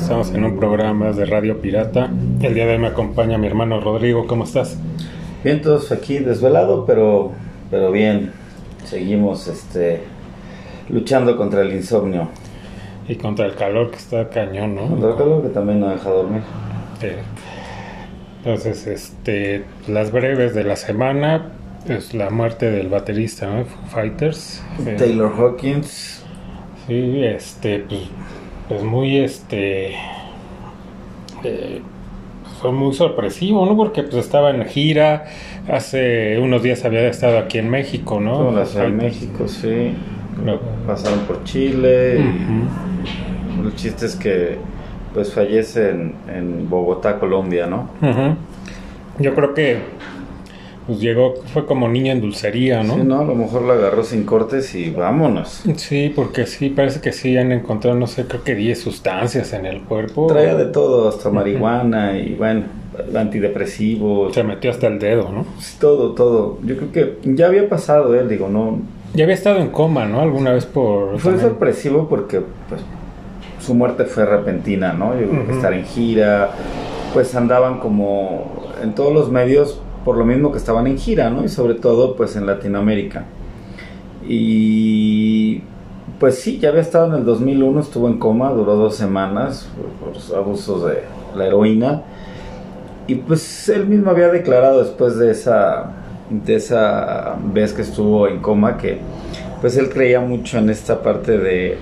Estamos en un programa de Radio Pirata. El día de hoy me acompaña mi hermano Rodrigo. ¿Cómo estás? Bien, todos aquí desvelado, pero, pero bien. Seguimos este, luchando contra el insomnio. Y contra el calor que está cañón, ¿no? Contra el calor que también no deja dormir. Sí. Entonces, este, las breves de la semana es la muerte del baterista, ¿no? Fighters. Eh, Taylor Hawkins. Sí, este, pues, pues muy, este, eh, fue muy sorpresivo, ¿no? Porque pues estaba en gira, hace unos días había estado aquí en México, ¿no? Toda la Ciudad de Fighters. México, sí. Pasaron por Chile. y Ujú. El chiste es que pues fallece en, en Bogotá, Colombia, ¿no? Yo creo que pues llegó, fue como niña en dulcería, ¿no? Sí, no, a lo mejor la agarró sin cortes y vámonos. Sí, porque sí, parece que sí han encontrado, no sé, creo que 10 sustancias en el cuerpo. Traía de todo, hasta marihuana y bueno, antidepresivos, Se metió hasta el dedo, ¿no? todo, todo. Yo creo que ya había pasado él, digo, no. Ya había estado en coma, ¿no? Alguna vez por... Fue también- sorpresivo porque pues su muerte fue repentina, ¿no? Yo creo que Ujú. estar en gira, pues andaban como en todos los medios por lo mismo que estaban en gira, ¿no? Y sobre todo pues en Latinoamérica. Y pues sí, ya había estado en el 2001, estuvo en coma, duró dos semanas por, por abusos de la heroína. Y pues él mismo había declarado después de esa, de esa vez que estuvo en coma que pues él creía mucho en esta parte de,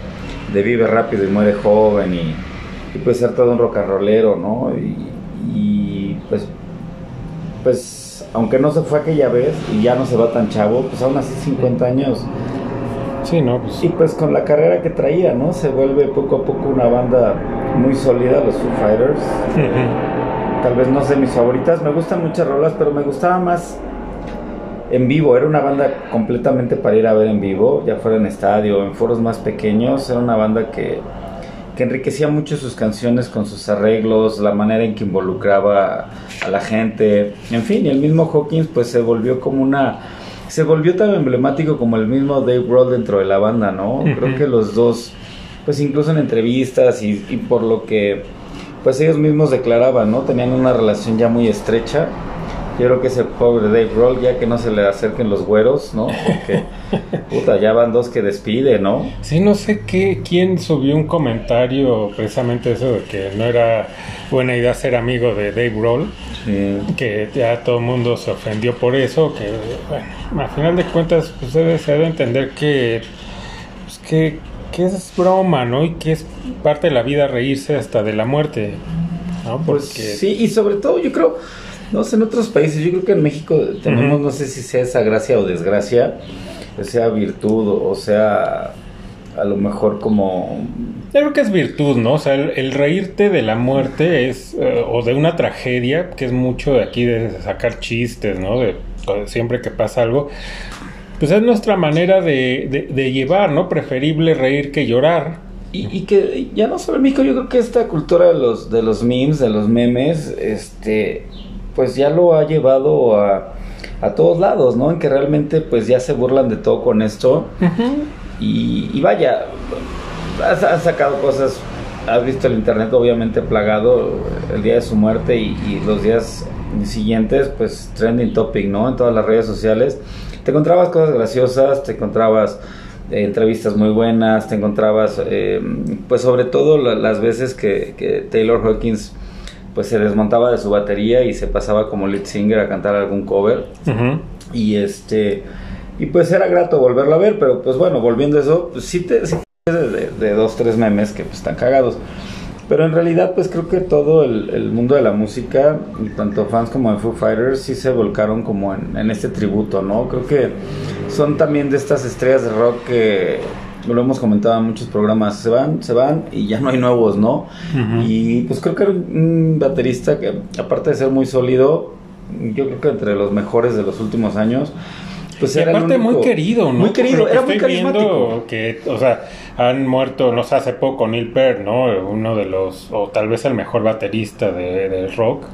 de vive rápido y muere joven y, y, pues ser todo un rock and rollero, ¿no? Y, y, pues, pues aunque no se fue aquella vez y ya no se va tan chavo, pues aún así 50 años Sí, no, pues... y pues con la carrera que traía, ¿no? Se vuelve poco a poco una banda muy sólida, los Foo Fighters. Tal vez no sé mis favoritas, me gustan muchas rolas, pero me gustaba más en vivo. Era una banda completamente para ir a ver en vivo, ya fuera en estadio, en foros más pequeños. Era una banda que, que enriquecía mucho sus canciones con sus arreglos, la manera en que involucraba a la gente. En fin, y el mismo Hawkins pues se volvió como una... Se volvió tan emblemático como el mismo Dave Grohl dentro de la banda, ¿no? Creo que los dos, pues incluso en entrevistas y, y por lo que pues ellos mismos declaraban, ¿no? Tenían una relación ya muy estrecha. Yo creo que ese pobre Dave Grohl, ya que no se le acerquen los güeros, ¿no? Porque, puta, ya van dos que despide, ¿no? Sí, no sé qué, quién subió un comentario precisamente eso de que no era buena idea ser amigo de Dave Sí. que ya todo el mundo se ofendió por eso, que bueno, a final de cuentas pues debe, se debe entender que, pues, que, que es broma, ¿no? Y que es parte de la vida reírse hasta de la muerte, ¿no? Porque Pues sí, y sobre todo yo creo, no sé, en otros países, yo creo que en México tenemos, no sé si sea esa gracia o desgracia, sea virtud, o sea, a lo mejor como Yo creo que es virtud, ¿no? O sea, el, el reírte de la muerte es, eh, o de una tragedia, que es mucho de aquí de sacar chistes, ¿no? De, de siempre que pasa algo, pues es nuestra manera de, de- de llevar, ¿no? Preferible reír que llorar. Y, y que ya no solo en México, yo creo que esta cultura de los, de los memes, de los memes, este, pues ya lo ha llevado a, a todos lados, ¿no? En que realmente pues ya se burlan de todo con esto. Y, y vaya, has, has sacado cosas, has visto el internet obviamente plagado el día de su muerte y, y los días siguientes, pues trending topic, ¿no? En todas las redes sociales. Te encontrabas cosas graciosas, te encontrabas eh, entrevistas muy buenas, te encontrabas, eh, pues sobre todo la- las veces que, que Taylor Hawkins pues se desmontaba de su batería y se pasaba como lead singer a cantar algún cover. Ujú. Y este y pues era grato volverlo a ver, pero pues bueno, volviendo a eso, pues sí te, sí te- de, de- dos, tres memes que pues están cagados. Pero en realidad pues creo que todo el, el mundo de la música, tanto fans como de Foo Fighters, sí se volcaron como en, en este tributo, ¿no? Creo que son también de estas estrellas de rock que lo hemos comentado en muchos programas, se van, se van y ya no hay nuevos, ¿no? Y pues creo que era un baterista que aparte de ser muy sólido, yo creo que entre los mejores de los últimos años, pues Y era aparte muy querido, ¿no? Muy querido, era muy carismático. que, o sea, han muerto, no sé, hace poco Neil Peart, ¿no? Uno de los, o tal vez el mejor baterista de, del rock.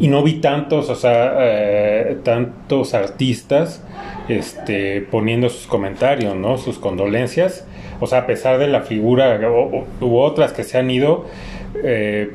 Y no vi tantos, o sea, eh, tantos artistas este, poniendo sus comentarios, ¿no? Sus condolencias. O sea, a pesar de la figura u otras que se han ido, eh,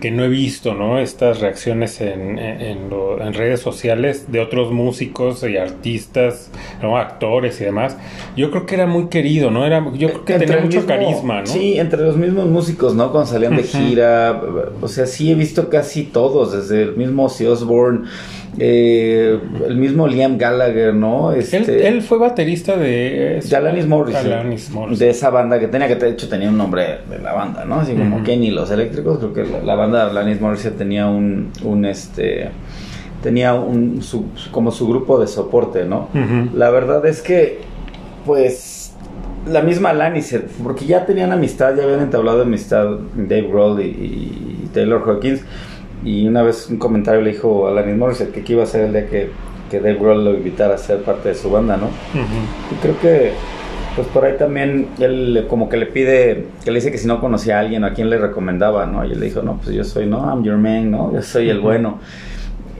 que, no he visto, ¿no? Estas reacciones en, en, redes sociales de otros músicos y artistas, ¿no? Actores y demás. Yo creo que era muy querido, ¿no? Era, yo creo que tenía mucho carisma, ¿no? Sí, entre los mismos músicos, ¿no? Cuando salían de gira. O sea, sí he visto casi todos, desde el mismo Ozzy Osbourne eh, el mismo Liam Gallagher, ¿no? Este, él, fue baterista de, de Alanis Morris, de esa banda que tenía que de hecho tenía un nombre de la banda, ¿no? Así como Kenny los Eléctricos, creo que la, banda de Alanis Morris tenía un, un este tenía un como su grupo de soporte, ¿no? La verdad es que pues la misma Alanis, porque ya tenían amistad, ya habían entablado amistad Dave Grohl y, y Taylor Hawkins y una vez un comentario le dijo a Alanis Morissette que, iba a ser el día que, que Dave Grohl lo invitara a ser parte de su banda, ¿no? Y creo que, pues por ahí también él como que le pide, que le dice que si no conocía a alguien, a quién le recomendaba, ¿no? Y él le dijo, no, pues yo soy, no, I'm your man, ¿no? Yo soy el bueno.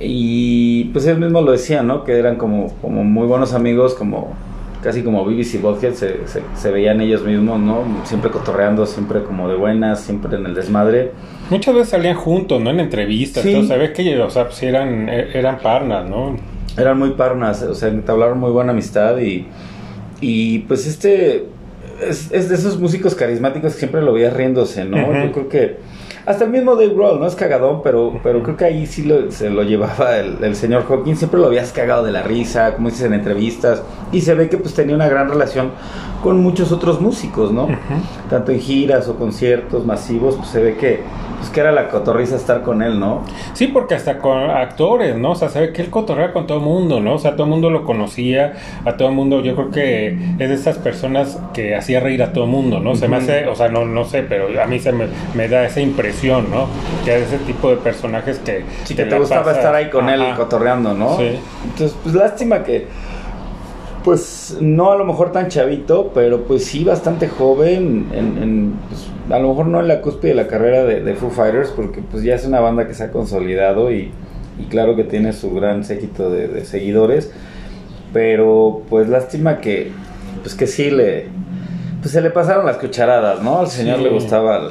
Y pues él mismo lo decía, ¿no? Que eran como, como muy buenos amigos, como casi como BBC Bothead, se, se, se, veían ellos mismos, ¿no? Siempre cotorreando, siempre como de buenas, siempre en el desmadre. Muchas veces salían juntos, ¿no? En entrevistas, sí. ve que o sea, pues eran, eran parnas, ¿no? Eran muy parnas, o sea, entablaron muy buena amistad y, y pues este es, es de esos músicos carismáticos que siempre lo veías riéndose, ¿no? Yo creo que hasta el mismo Dave Grohl, ¿no? Es cagadón, pero, pero creo que ahí sí se lo llevaba el, señor Hawkins. Siempre lo habías cagado de la risa, como dices en entrevistas. Y se ve que pues tenía una gran relación con muchos otros músicos, ¿no? Tanto en giras o conciertos masivos, pues se ve que pues que era la cotorriza estar con él, ¿no? Sí, porque hasta con actores, ¿no? O sea, se ve que él cotorrea con todo el mundo, ¿no? O sea, todo el mundo lo conocía, a todo el mundo, yo creo que es de esas personas que hacía reír a todo el mundo, ¿no? Se me hace, o sea, no, no sé, pero a mí se me, me da esa impresión, ¿no? Que es ese tipo de personajes que... Sí, que te, gustaba estar ahí con él cotorreando, ¿no? Sí. Entonces, pues lástima que pues no a lo mejor tan chavito, pero pues sí bastante joven, en, pues, a lo mejor no en la cúspide de la carrera de, Foo Fighters, porque pues ya es una banda que se ha consolidado y, claro que tiene su gran séquito de, seguidores, pero pues lástima que, pues que sí le, pues se le pasaron las cucharadas, ¿no? Al señor le gustaba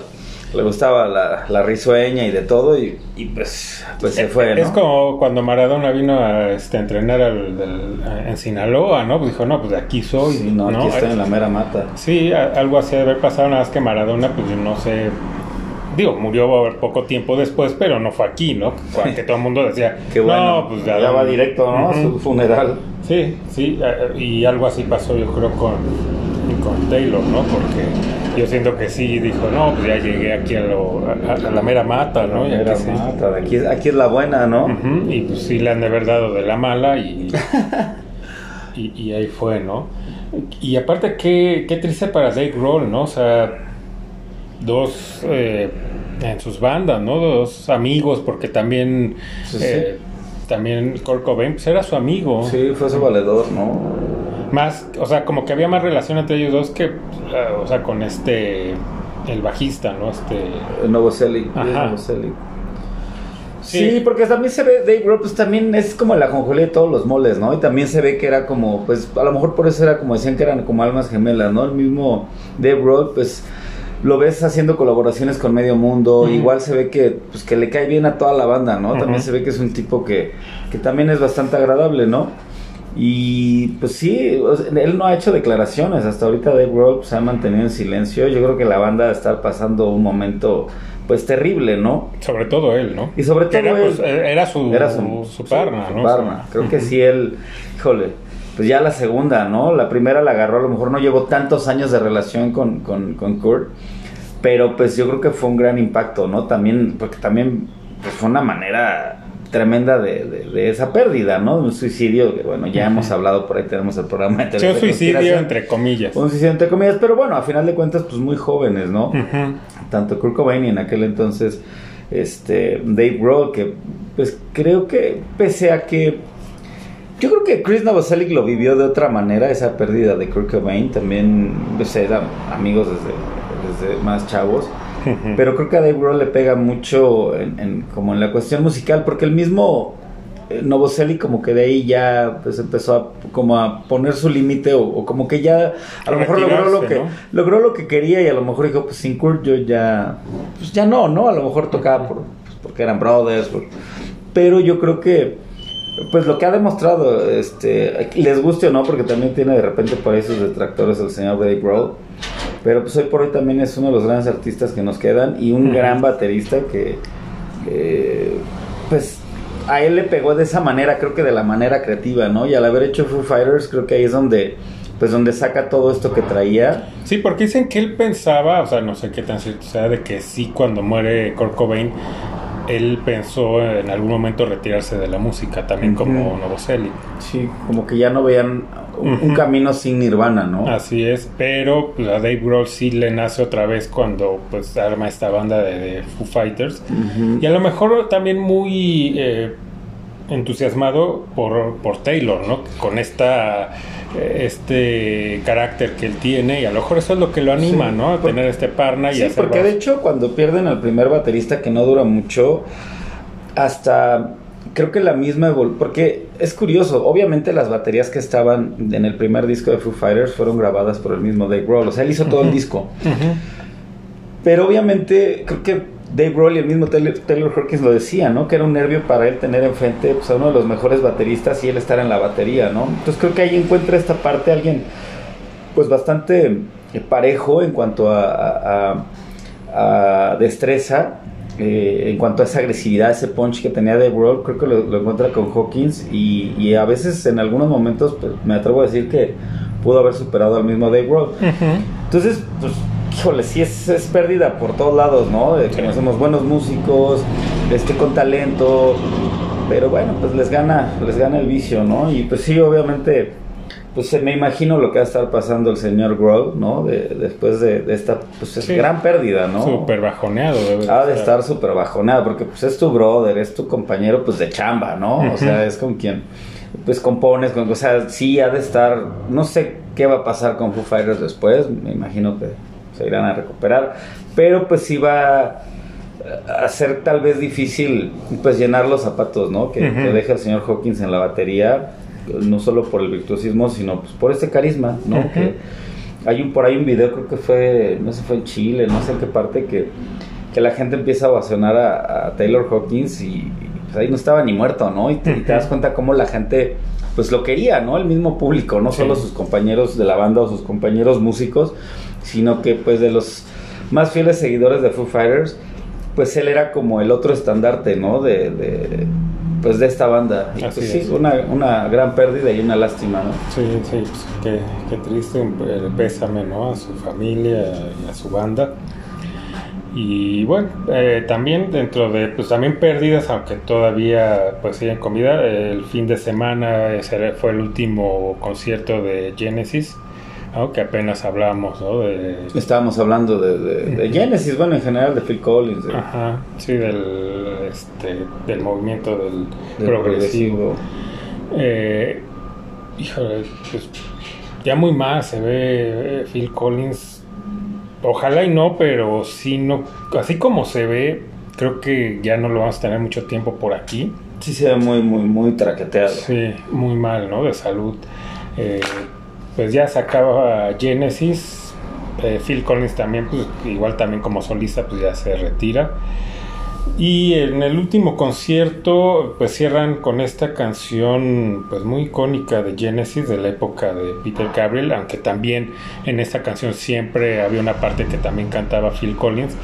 le gustaba la, la risueña y de todo y, pues, pues se fue. ¿no? Es como cuando Maradona vino a este, entrenar al, en Sinaloa, ¿no? Pues dijo, no, pues de aquí soy. Sí, no, aquí estoy en la mera mata. Sí, algo así de haber pasado, nada más que Maradona, pues no sé, digo, murió poco tiempo después, pero no fue aquí, ¿no? Que todo el mundo decía, Qué bueno, pues ya, va directo, ¿no? A su funeral. Sí, sí, y algo así pasó yo creo con, con Taylor, ¿no? Porque yo siento que sí, dijo, no, pues ya llegué aquí a, la mera mata, ¿no? La mera mata, aquí, aquí, es la buena, ¿no? Y pues sí le han de haber dado de la mala y, y, ahí fue, ¿no? Y aparte, qué, qué triste para Dave Grohl, ¿no? O sea, dos eh, en sus bandas, ¿no? Dos amigos, porque también... Eh, también Kurt Cobain pues era su amigo. Sí, fue su valedor, ¿no? Más, o sea, como que había más relación entre ellos dos que, o sea, con este, el bajista, ¿no? Este... Novoselic. Ajá. Sí. porque también se ve, Dave Grohl, pues también es como la conjunción de todos los moles, ¿no? Y también se ve que era como, pues a lo mejor por eso era como decían que eran como almas gemelas, ¿no? El mismo Dave Grohl, pues lo ves haciendo colaboraciones con medio mundo, igual se ve que, pues, que le cae bien a toda la banda, ¿no? También se ve que es un tipo que, que también es bastante agradable, ¿no? Y pues sí, él no ha hecho declaraciones. Hasta ahorita Dave Grohl se ha mantenido en silencio. Yo creo que la banda está pasando un momento pues terrible, ¿no? Sobre todo él, ¿no? Y sobre todo era, él, pues, era su, era su, su, parna, ¿no? Creo que sí él, híjole, pues ya la segunda, ¿no? La primera la agarró, a lo mejor no llevó tantos años de relación con, con, con Kurt, pero pues yo creo que fue un gran impacto, ¿no? También, porque también pues, fue una manera tremenda de, de, esa pérdida, ¿no? Un suicidio, que bueno, ya hemos hablado por ahí, tenemos el programa de Un suicidio entre comillas. Un suicidio entre comillas, pero bueno, a final de cuentas, pues muy jóvenes, ¿no? Tanto Kurt Cobain y en aquel entonces este Dave Grohl, que pues creo que pese a que yo creo que Chris Novoselic lo vivió de otra manera, esa pérdida de Kurt Cobain, también pues, eran amigos desde, desde más chavos. Pero creo que a Dave Grohl le pega mucho en, como en la cuestión musical, porque el mismo eh, Novoselic como que de ahí ya pues empezó a como a poner su límite o, como que ya a lo mejor logró lo que logró lo que quería y a lo mejor dijo pues sin Kurt yo ya pues ya no no a lo mejor tocaba por, pues, porque eran brothers pero yo creo que pues lo que ha demostrado este les guste o no porque también tiene de repente por ahí sus detractores el señor Dave Grohl pero pues hoy por hoy también es uno de los grandes artistas que nos quedan y un gran baterista que pues a él le pegó de esa manera, creo que de la manera creativa, ¿no? Y al haber hecho Foo Fighters, creo que ahí es donde pues donde saca todo esto que traía. Sí, porque dicen que él pensaba, o sea, no sé qué tan cierto sea, de que sí cuando muere Kurt Cobain, él pensó en algún momento retirarse de la música, también como Novoselic. Sí, como que ya no veían un, camino sin Nirvana, ¿no? Así es, pero pues, a Dave Grohl sí le nace otra vez cuando pues arma esta banda de, Foo Fighters. Y a lo mejor también muy eh, entusiasmado por, por Taylor, ¿no? Con esta eh, este carácter que él tiene y a lo mejor eso es lo que lo anima, ¿no? A tener este parna y sí, porque de hecho cuando pierden al primer baterista que no dura mucho hasta creo que la misma porque es curioso, obviamente las baterías que estaban en el primer disco de Foo Fighters fueron grabadas por el mismo Dave Grohl, o sea, él hizo todo el disco. Pero obviamente creo que Dave Grohl y el mismo Taylor, Taylor, Hawkins lo decía, ¿no? Que era un nervio para él tener enfrente pues, a uno de los mejores bateristas y él estar en la batería, ¿no? Entonces creo que ahí encuentra esta parte alguien pues bastante eh, parejo en cuanto a, a destreza eh, en cuanto a esa agresividad, ese punch que tenía de World, creo que lo, encuentra con Hawkins y, a veces en algunos momentos pues, me atrevo a decir que pudo haber superado al mismo Dave Grohl. Entonces, pues, híjole, sí es, es, pérdida por todos lados, ¿no? De que somos buenos músicos, este, con talento, pero bueno, pues les gana, les gana el vicio, ¿no? Y pues sí, obviamente pues me imagino lo que va a estar pasando el señor Grohl, ¿no? De, después de, esta pues gran pérdida, ¿no? Súper bajoneado. ha de estar súper bajoneado, porque pues es tu brother, es tu compañero pues de chamba, ¿no? O sea, es con quien pues compones, con, o sea, sí ha de estar, no sé qué va a pasar con Foo Fighters después, me imagino que se irán a recuperar, pero pues sí va a ser tal vez difícil pues llenar los zapatos, ¿no? Que, que deja el señor Hawkins en la batería no solo por el virtuosismo, sino pues por este carisma, ¿no? que hay un por ahí un video, creo que fue, no sé, fue en Chile, no sé en qué parte, que, que la gente empieza a ovacionar a, Taylor Hawkins y, pues, ahí no estaba ni muerto, ¿no? Y te, das cuenta cómo la gente pues lo quería, ¿no? El mismo público, no solo sus compañeros de la banda o sus compañeros músicos, sino que pues de los más fieles seguidores de Foo Fighters, pues él era como el otro estandarte, ¿no? de, pues de esta banda. Y pues sí, una, una, gran pérdida y una lástima, ¿no? Sí, sí, pues qué, qué triste, eh, pésame, ¿no? A su familia y a su banda. Y bueno, eh, también dentro de, pues también pérdidas, aunque todavía pues siguen con vida, el fin de semana ese fue el último concierto de Genesis que apenas hablamos, ¿no? Estábamos hablando de, Genesis, bueno, en general de Phil Collins. Ajá, sí, del, este, del movimiento del, progresivo. Eh, híjole, pues ya muy más se ve eh, Phil Collins. Ojalá y no, pero sí no, así como se ve, creo que ya no lo vamos a tener mucho tiempo por aquí. Sí se ve muy, muy, muy traqueteado. Sí, muy mal, ¿no? De salud. Eh, pues ya sacaba Genesis. Eh, Phil Collins también, pues igual también como solista, pues ya se retira. Y en el último concierto, pues cierran con esta canción, pues muy icónica de Genesis, de la época de Peter Gabriel, aunque también en esta canción siempre había una parte que también cantaba Phil Collins,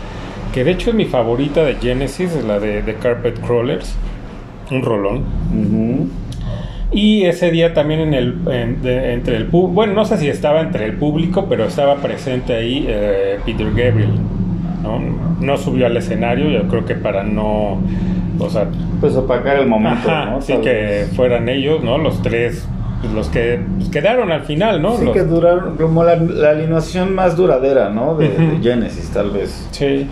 que de hecho es mi favorita de Genesis, la de The Carpet Crawlers, un rolón. Y ese día también en el, entre el bueno, no sé si estaba entre el público, pero estaba presente ahí eh, Peter Gabriel. ¿no? no subió al escenario, yo creo que para no, o sea, pues opacar el momento, ¿no? Sí, que fueran ellos, ¿no? Los tres, pues, los que pues, quedaron al final, ¿no? Sí, que duraron, como la, alineación más duradera, ¿no? De, de, Genesis, tal vez. Sí,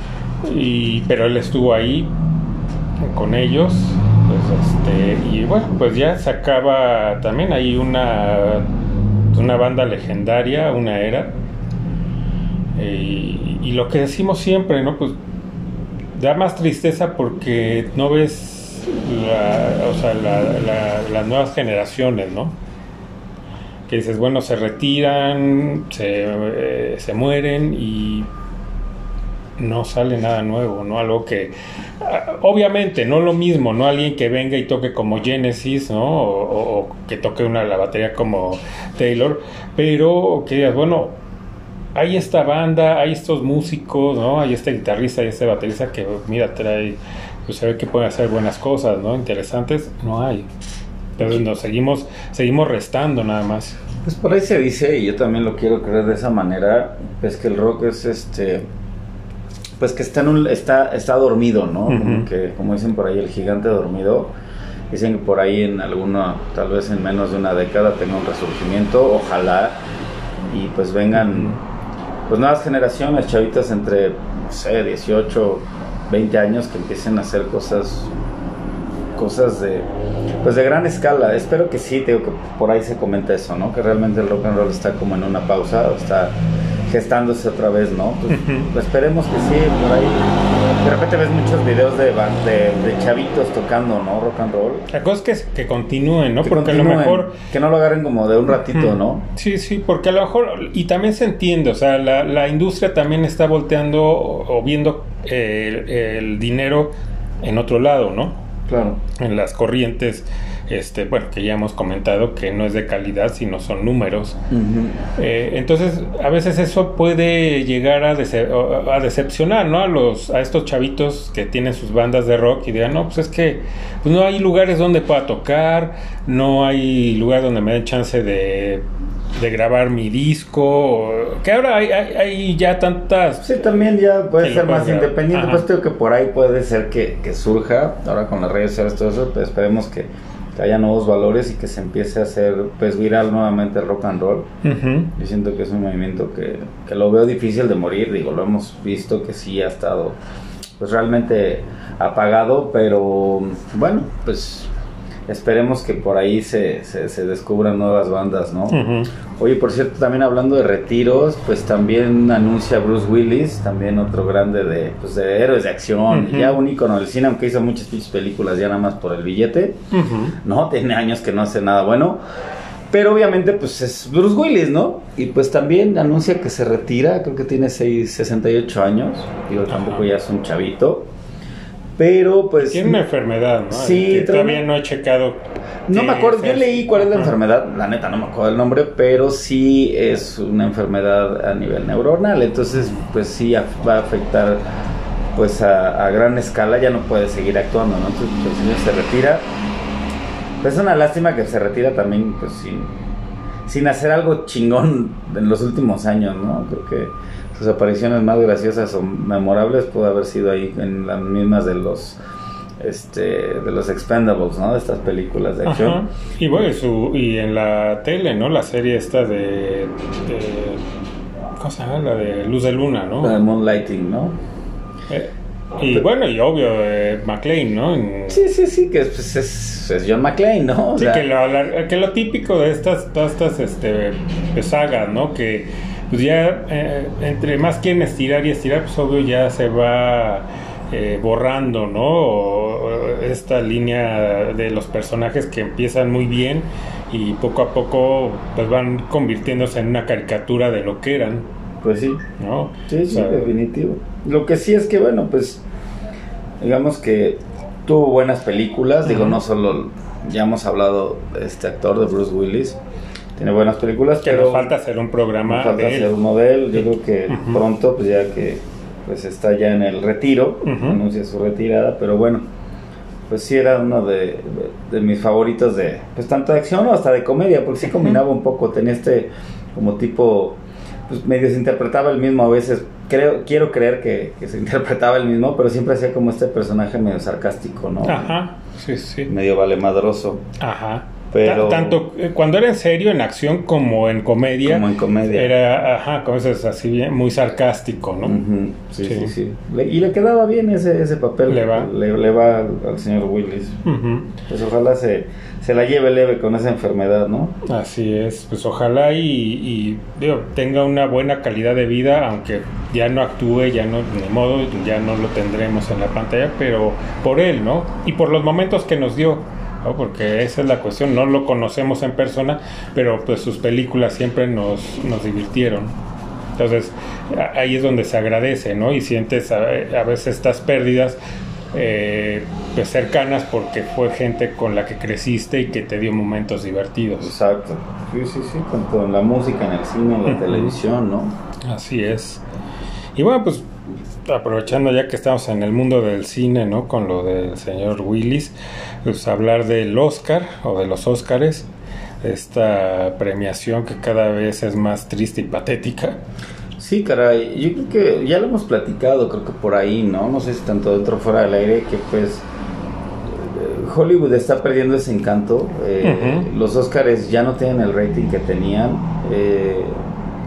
y, pero él estuvo ahí con ellos pues, este, y bueno, pues ya se acaba también hay una, una banda legendaria, una era. Y, y lo que decimos siempre, ¿no? Pues da más tristeza porque no ves la- o sea, la- las nuevas generaciones, ¿no? Que dices, bueno, se retiran, se, eh, se mueren y no sale nada nuevo, ¿no? Algo que, ah, obviamente, no lo mismo, no alguien que venga y toque como Genesis, ¿no? O, o- o que toque una la batería como Taylor, pero que digas, bueno, hay esta banda, hay estos músicos, ¿no? Hay este guitarrista y este baterista que, mira, trae, pues se ve que pueden hacer buenas cosas, ¿no? Interesantes, no hay. Entonces nos seguimos, seguimos restando nada más. Pues por ahí se dice, y yo también lo quiero creer de esa manera, es que el rock es este pues que está en un, está, está dormido, ¿no? Como que, como dicen por ahí, el gigante dormido. Dicen que por ahí en alguna, tal vez en menos de una década tenga un resurgimiento, ojalá, y pues vengan pues nuevas generaciones, chavitas entre, no sé, 18, 20 años que empiecen a hacer cosas cosas de pues de gran escala. Espero que sí, digo que por ahí se comenta eso, ¿no? Que realmente el rock and roll está como en una pausa, está gestándose otra vez, ¿no? Pues, Ujú. esperemos que sí, por ahí. De repente ves muchos videos de, de, de chavitos tocando, ¿no? Rock and roll. La cosa es que, que continúen, ¿no? Que Porque a lo mejor... Que no lo agarren como de un ratito. ¿no? Sí, sí, porque a lo mejor, y también se entiende, o sea, la, la industria también está volteando o, viendo el, el dinero en otro lado, ¿no? Claro. En las corrientes, este, bueno, que ya hemos comentado que no es de calidad, sino son números. Eh, entonces, a veces eso puede llegar a, dece- a decepcionar, ¿no? A los a estos chavitos que tienen sus bandas de rock y digan, no, pues es que pues no hay lugares donde pueda tocar, no hay lugar donde me den chance de, de grabar mi disco, que ahora hay, hay, hay ya tantas... Sí, también ya puede ser más grabar. independiente. Ajá. Pues creo que por ahí puede ser que, que surja, ahora con las redes sociales, todo eso, pues esperemos que, que haya nuevos valores y que se empiece a hacer pues viral nuevamente el rock and roll. Yo siento que es un movimiento que, que lo veo difícil de morir, digo, lo hemos visto que sí ha estado pues realmente apagado, pero bueno, pues esperemos que por ahí se, se, se descubran nuevas bandas, ¿no? Oye, por cierto, también hablando de retiros, pues también anuncia Bruce Willis, también otro grande de, pues, de héroes de acción, ya un ícono del cine, aunque hizo muchas películas ya nada más por el billete. ¿no? Tiene años que no hace nada bueno. Pero obviamente, pues es Bruce Willis, ¿no? Y pues también anuncia que se retira, creo que tiene seis- 68 años, digo, tampoco ya es un chavito. Pero pues... Tiene una enfermedad, ¿no? Sí, Que todavía no he checado. No me acuerdo, yo leí cuál es la enfermedad, la neta no me acuerdo el nombre, pero sí es una enfermedad a nivel neuronal, entonces pues sí va a afectar pues a, a gran escala, ya no puede seguir actuando, ¿no? Entonces pues, el señor se retira. Pues es una lástima que se retira también pues sin, sin hacer algo chingón en los últimos años, ¿no? Creo que sus apariciones más graciosas o memorables pudo haber sido ahí en las mismas de los este de los Expendables, ¿no? De estas películas de acción. Ajá. Y bueno, y, su, y en la tele, ¿no? La serie esta de, de- ¿Cómo se llama? La de Luz de Luna, ¿no? La de Moonlighting, ¿no? Eh, y bueno, y obvio, eh, McLean, ¿no? En- Sí, sí, sí, que pues, es, es John McClane, ¿no? O Sí, sea, que lo, la- que lo típico de estas, todas estas este, sagas, ¿no? Que pues ya eh, entre más quieren estirar y estirar, pues obvio ya se va eh, borrando, ¿no? O- esta línea de los personajes que empiezan muy bien y poco a poco pues van convirtiéndose en una caricatura de lo que eran, Pues sí, ¿no? sí, O sí, definitivo. Lo que sí es que, bueno, pues, digamos que tuvo buenas películas, digo, no solo, ya hemos hablado de este actor, de Bruce Willis, tiene buenas películas, que pero nos falta hacer un programa nos falta de hacer él. un modelo, yo creo que pronto, pues ya que pues está ya en el retiro, anuncia su retirada, pero bueno, pues sí era uno de, de mis favoritos de, pues tanto de acción o hasta de comedia, porque sí combinaba un poco, tenía este como tipo, pues medio se interpretaba el mismo a veces, creo, quiero creer que, que se interpretaba el mismo, pero siempre hacía como este personaje medio sarcástico, ¿no? Ajá, sí, sí. Medio valemadroso. Ajá. Pero... Tanto eh, cuando era en serio, en acción, como en comedia. Como en comedia. Era, ajá, como es así, bien, muy sarcástico, ¿no? sí, sí, sí, y le quedaba bien ese, ese papel. Le va. Le, va al, señor Willis. Pues ojalá se, se la lleve leve con esa enfermedad, ¿no? Así es, pues ojalá y, tenga una buena calidad de vida, aunque ya no actúe, ya no, ni modo, ya no lo tendremos en la pantalla, pero por él, ¿no? Y por los momentos que nos dio porque esa es la cuestión, no lo conocemos en persona, pero pues sus películas siempre nos, nos divirtieron. Entonces ahí es donde se agradece, ¿no? Y sientes a, veces estas pérdidas eh, pues cercanas porque fue gente con la que creciste y que te dio momentos divertidos. Exacto, sí, sí, sí, tanto en la música, en el cine, en la televisión, ¿no? Así es. Y bueno, pues aprovechando ya que estamos en el mundo del cine, ¿no? Con lo del señor Willis, pues hablar del Oscar o de los Oscars, esta premiación que cada vez es más triste y patética. Sí, caray, yo creo que ya lo hemos platicado, creo que por ahí, ¿no? No sé si tanto dentro o fuera del aire, que pues eh, Hollywood está perdiendo ese encanto. Eh, los Oscars ya no tienen el rating que tenían. Eh,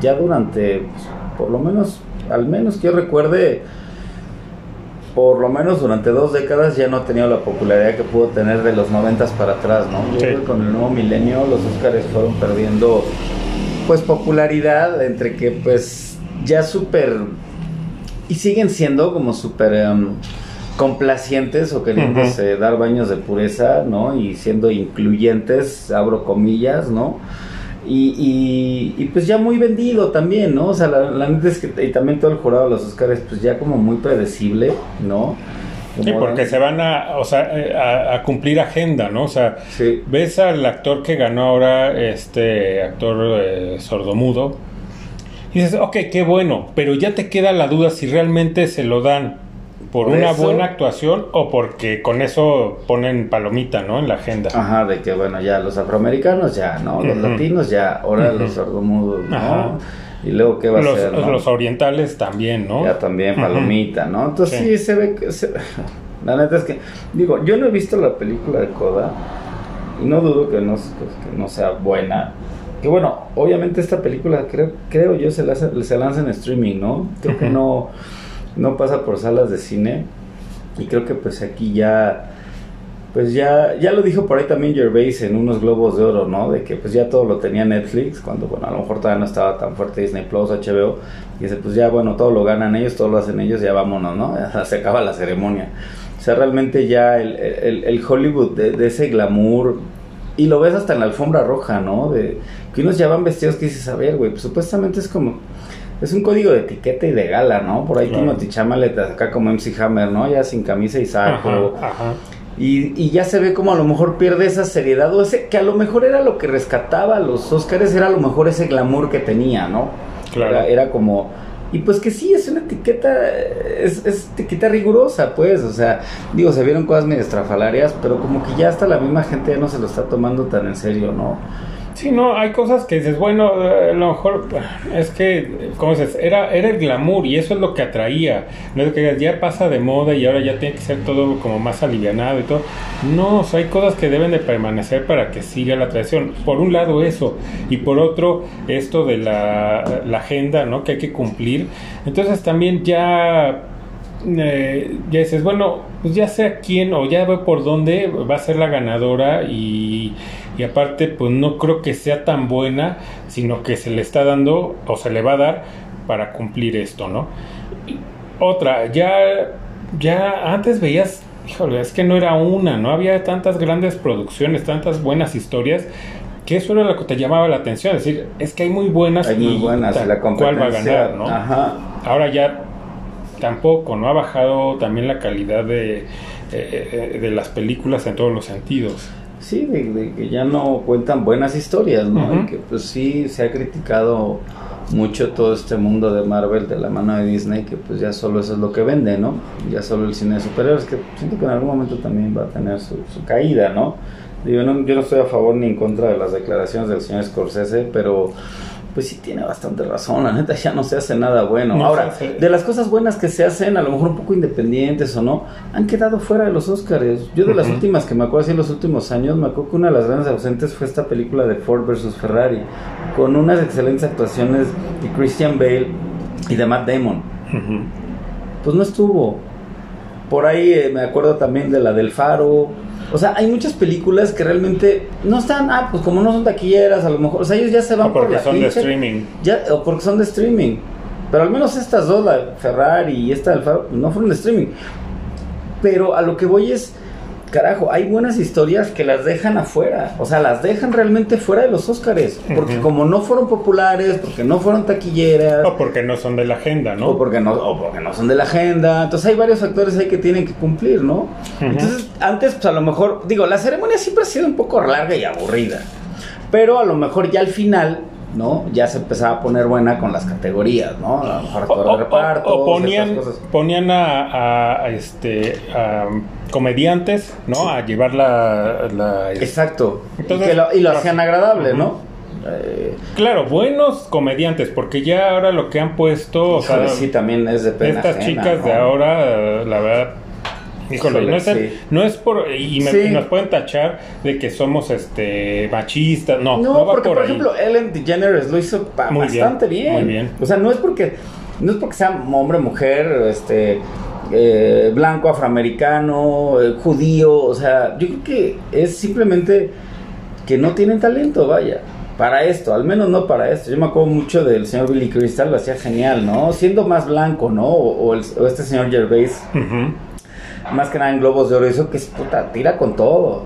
ya durante, pues, por lo menos al menos que yo recuerde, por lo menos durante dos décadas ya no ha tenido la popularidad que pudo tener de los noventas para atrás, ¿no? Yo creo que con el nuevo milenio los Oscars fueron perdiendo pues popularidad entre que pues ya súper y siguen siendo como súper em, complacientes o queriéndose dar baños de pureza, ¿no? Y siendo incluyentes, abro comillas, ¿no? Y, y, pues ya muy vendido también, ¿no? O sea, la, neta es que y también todo el jurado de los Oscars, pues ya como muy predecible, ¿no? sí, porque se van a, o sea, eh, a, cumplir agenda, ¿no? O sea, ves al actor que ganó ahora, este actor eh, sordomudo, y dices, ok, qué bueno, pero ya te queda la duda si realmente se lo dan por, una buena actuación o porque con eso ponen palomita, ¿no? En la agenda. Ajá, de que bueno, ya los afroamericanos ya, ¿no? Los latinos ya, ahora los sordomudos, ¿no? Y luego, ¿qué va a ser? Los orientales también, ¿no? Ya también, palomita, ¿no? Entonces sí, se ve que... La neta es que, digo, yo no he visto la película de Coda y no dudo que no, pues, que no sea buena. Que bueno, obviamente esta película creo, creo yo se, se lanza en streaming, ¿no? Creo que no no pasa por salas de cine y creo que pues aquí ya pues ya ya lo dijo por ahí también Gervais en unos globos de oro, ¿no? De que pues ya todo lo tenía Netflix cuando bueno, a lo mejor todavía no estaba tan fuerte Disney Plus, HBO y dice, pues ya bueno, todo lo ganan ellos, todo lo hacen ellos, ya vámonos, ¿no? se acaba la ceremonia. O sea, realmente ya el, Hollywood de, ese glamour y lo ves hasta en la alfombra roja, ¿no? De que unos ya van vestidos que dices, a ver, güey, pues supuestamente es como es un código de etiqueta y de gala, ¿no? Por ahí claro. Timothy Chalamet acá como MC Hammer, ¿no? Ya sin camisa y saco. Ajá, Y, y, ya se ve como a lo mejor pierde esa seriedad o ese que a lo mejor era lo que rescataba a los Oscars, era a lo mejor ese glamour que tenía, ¿no? Claro. Era, como... Y pues que sí, es una etiqueta, es, es, etiqueta rigurosa, pues, o sea, digo, se vieron cosas medio estrafalarias, pero como que ya hasta la misma gente ya no se lo está tomando tan en serio, ¿no? Sí, no, hay cosas que dices, bueno, a lo mejor es que, ¿cómo dices? Era, era el glamour y eso es lo que atraía. No es que ya pasa de moda y ahora ya tiene que ser todo como más alivianado y todo. No, o hay cosas que deben de permanecer para que siga la tradición. Por un lado eso y por otro esto de la, la agenda, ¿no? Que hay que cumplir. Entonces también ya eh, ya dices, bueno, pues ya sé a quién o ya ve por dónde va a ser la ganadora y, y, aparte pues no creo que sea tan buena, sino que se le está dando o se le va a dar para cumplir esto, ¿no? Otra, ya, ya antes veías, híjole, es que no era una, no había tantas grandes producciones, tantas buenas historias que eso era lo que te llamaba la atención, es decir, es que hay muy buenas hay muy buenas, la cuál va a ganar, ¿no? Ahora ya tampoco, ¿no? Ha bajado también la calidad de, eh, eh, de las películas en todos los sentidos. Sí, de, que ya no cuentan buenas historias, ¿no? Y que pues sí se ha criticado mucho todo este mundo de Marvel de la mano de Disney, que pues ya solo eso es lo que vende, ¿no? Ya solo el cine de superhéroes, que siento que en algún momento también va a tener su, caída, ¿no? Digo, no, yo no estoy a favor ni en contra de las declaraciones del señor Scorsese, pero pues sí tiene bastante razón, la neta ya no se hace nada bueno. No Ahora, de las cosas buenas que se hacen, a lo mejor un poco independientes o no, han quedado fuera de los Oscars. Yo de las últimas que me acuerdo así en los últimos años, me acuerdo que una de las grandes ausentes fue esta película de Ford versus Ferrari, con unas excelentes actuaciones de Christian Bale y de Matt Damon. Pues no estuvo. Por ahí eh, me acuerdo también de la del Faro. O sea, hay muchas películas que realmente no están, ah, pues como no son taquilleras, a lo mejor, o sea, ellos ya se van O porque por la son de streaming. ya, o porque son de streaming. Pero al menos estas dos, la Ferrari y esta del Faro, pues no fueron de streaming. Pero a lo que voy es, carajo, hay buenas historias que las dejan afuera. O sea, las dejan realmente fuera de los Óscares. Porque como no fueron populares, porque no fueron taquilleras. O porque no son de la agenda, ¿no? O porque no, o porque no son de la agenda. Entonces hay varios factores ahí que tienen que cumplir, ¿no? Entonces, antes, pues a lo mejor, digo, la ceremonia siempre ha sido un poco larga y aburrida. Pero a lo mejor ya al final, ¿no? Ya se empezaba a poner buena con las categorías, ¿no? A lo mejor O, reparto. o ponían, cosas. ponían a, a- a, este a comediantes, ¿no? A llevar la, la- Exacto. Entonces, y, lo, y lo claro. hacían agradable. ¿no? Eh, Claro, buenos comediantes, porque ya ahora lo que han puesto, o sea, híjole, sí, también es de pena estas ajena, chicas de ahora, la verdad, híjole, Híjole, no, es el- no es por, y me- Sí. nos pueden tachar de que somos este machistas, no, No, no, va porque por, por, ahí. ejemplo, Ellen DeGeneres lo hizo Muy bastante bien, bien, muy bien. O sea, no es porque no es porque sea hombre, mujer, este eh, blanco, afroamericano, eh, judío, o sea, yo creo que es simplemente que no tienen talento, vaya. Para esto, al menos no para esto. Yo me acuerdo mucho del señor Billy Crystal, lo hacía genial, ¿no? Siendo más blanco, ¿no? O, o el- o este señor Gervais, Ujú. Más que nada en Globos de Oro, hizo que es puta, tira con todo.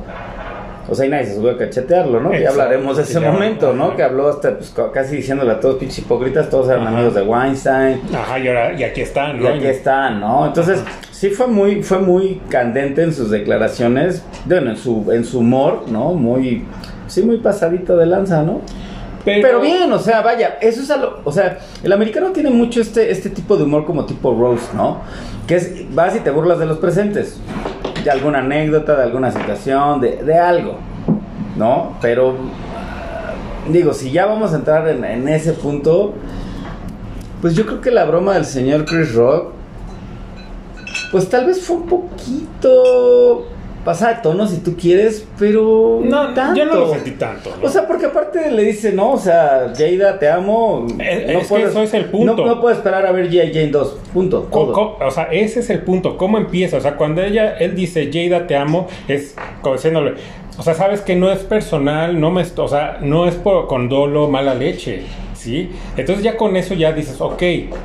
O sea, y nadie se subió a cachetearlo, ¿no? Ya Exacto, hablaremos de ese ya, momento, ¿no? Que habló hasta pues, ca- casi diciéndole a todos pinches hipócritas, todos eran Ajá. amigos de Weinstein. Ajá, y ahora, y aquí están, Y ¿no? aquí están, ¿no? Entonces, sí fue muy, fue muy candente en sus declaraciones, bueno, en su, en su humor, ¿no? Muy, sí, muy pasadito de lanza, ¿no? Pero, bien, o sea, vaya, eso es a lo, o sea, el americano tiene mucho este, este tipo de humor como tipo roast, ¿no? Que es, vas y te burlas de los presentes, de alguna anécdota, de alguna situación, de, de algo, ¿no? Pero, digo, si ya vamos a entrar en, en ese punto, pues yo creo que la broma del señor Chris Rock, pues tal vez fue un poquito pasada de tono si tú quieres, pero No, tanto. yo no lo sentí tanto. ¿no? O sea, porque aparte le dice, no, o sea, Jada, te amo. Es- no es que eso es el punto. No, no puedo esperar a ver G.I. Jane 2. Punto. Todo. o sea, ese es el punto. ¿Cómo empieza? O sea, cuando ella, él dice, Jada, te amo, es como diciéndole, o sea, sabes que no es personal, no me, o sea, no es por, con dolo, mala leche, ¿sí? Entonces ya con eso ya dices, ok,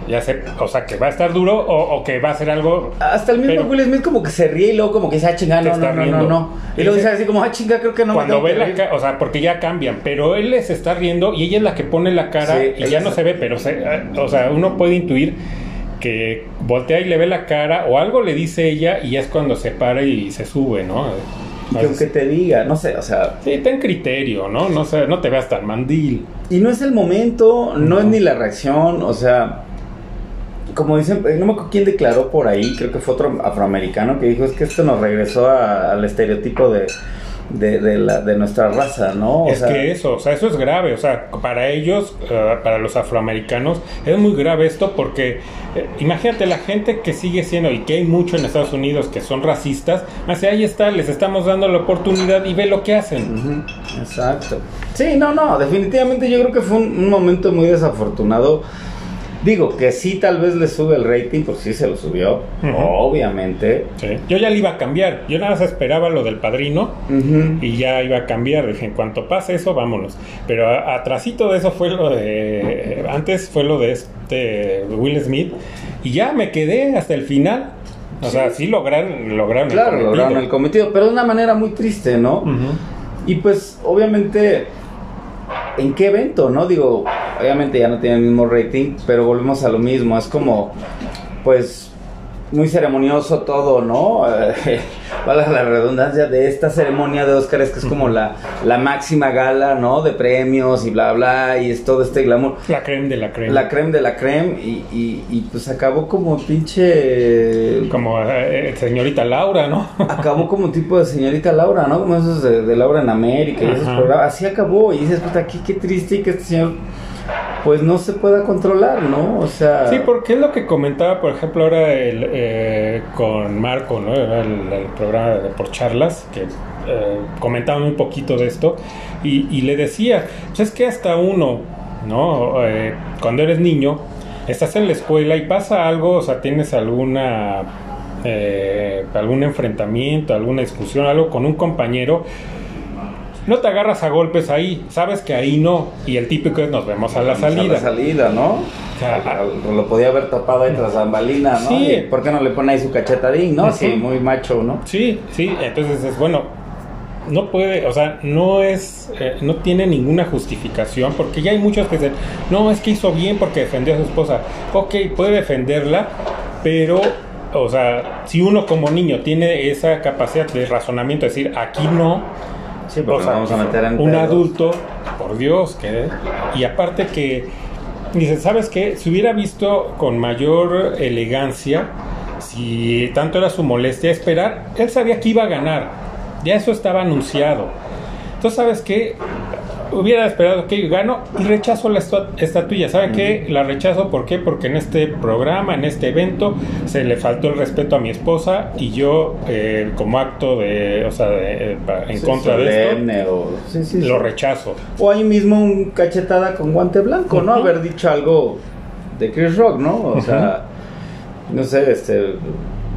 ya sé, o sea, que va a estar duro o, o que va a ser algo... Hasta el mismo Will Smith como que se ríe y luego como que dice, ah, chingada, Te no, no, está no, no, riendo. no. Y luego dice así como, ah, chinga, creo que no me cuando tengo ve que la reír". cara, o sea, porque ya cambian, pero él les está riendo y ella es la que pone la cara Sí, y ya no se ve, pero se, eh, o sea, uno puede intuir que voltea y le ve la cara o algo le dice ella y ya es cuando se para y se sube, ¿no? Y que aunque te diga, no sé, o sea... Sí, ten criterio, ¿no? No, sé, no te veas tan mandil. Y no es el momento, no, No. es ni la reacción, o sea... Como dicen, eh, no me acuerdo quién declaró por ahí, creo que fue otro afroamericano que dijo, es que esto nos regresó a- al estereotipo de, de, de la, de nuestra raza, ¿no? O es sea, que eso, o sea, eso es grave. O sea, para ellos, eh, para los afroamericanos, es muy grave esto porque eh, imagínate la gente que sigue siendo, y que hay mucho en Estados Unidos que son racistas, hace ahí está, les estamos dando la oportunidad y ve lo que hacen. Exacto. Sí, no, no, definitivamente yo creo que fue un, un momento muy desafortunado. Digo, que sí tal vez le sube el rating, pues sí se lo subió, obviamente. Sí. Yo ya le iba a cambiar, yo nada más esperaba lo del padrino. Y ya iba a cambiar, dije, en cuanto pase eso, vámonos. Pero atrasito de eso fue lo de... Antes fue lo de este Will Smith. Y ya me quedé hasta el final. O sea, sí lograron, lograron Claro, cometido. lograron el cometido, pero de una manera muy triste, ¿no? Y pues, obviamente, ¿en qué evento, no? Digo, obviamente ya no tiene el mismo rating, pero volvemos a lo mismo. Es como, pues, muy ceremonioso todo, ¿no? Eh, Valga la redundancia de esta ceremonia de Óscares, que es como la, la máxima gala, ¿no? De premios y bla, bla, y es todo este glamour. La creme de la creme. La creme de la creme, y, y, y pues acabó como pinche. Como eh, señorita Laura, ¿no? acabó como tipo de señorita Laura, ¿no? Como esos de, de Laura en América y esos programas. Así acabó. Y dices, puta, qué, qué triste y que este señor. Pues no se pueda controlar, ¿no? O sea... Sí, porque es lo que comentaba, por ejemplo, ahora el, eh, con Marco, ¿no? El, el programa de Por Charlas, que eh, comentaban un poquito de esto, y, y le decía, pues es que hasta uno, ¿no? Eh, cuando eres niño, estás en la escuela y pasa algo, o sea, tienes alguna... Eh, algún enfrentamiento, alguna discusión, algo con un compañero, no te agarras a golpes ahí, sabes que ahí no, y el típico es nos vemos a la salida. A la salida, ¿no? O sea, lo podía haber tapado ahí tras bambalina, ¿no? Sí. ¿Y ¿Por qué no le pone ahí su cachetadín, no? Sí, muy macho, ¿no? Sí, sí, entonces es bueno, no puede, o sea, no es, eh, no tiene ninguna justificación, porque ya hay muchos que dicen, no, es que hizo bien porque defendió a su esposa. Ok, puede defenderla, pero, o sea, si uno como niño tiene esa capacidad de razonamiento, de decir, aquí no, Sí, porque o sea, nos vamos a meter en un pedos. adulto, por Dios, que y aparte que dice, ¿sabes qué? Si hubiera visto con mayor elegancia, si tanto era su molestia esperar, él sabía que iba a ganar. Ya eso estaba anunciado. Entonces, ¿sabes qué? Hubiera esperado que gano y rechazo la esta- estatuilla. ¿Sabe qué? La rechazo, ¿por qué? Porque en este programa, en este evento, se le faltó el respeto a mi esposa y yo, eh, como acto de, o sea, de- eh, en Sí, contra de esto, solemne o... Sí, sí, lo rechazo. O ahí mismo un cachetada con guante blanco, ¿no? Haber dicho algo de Chris Rock, ¿no? O sea, no sé, este,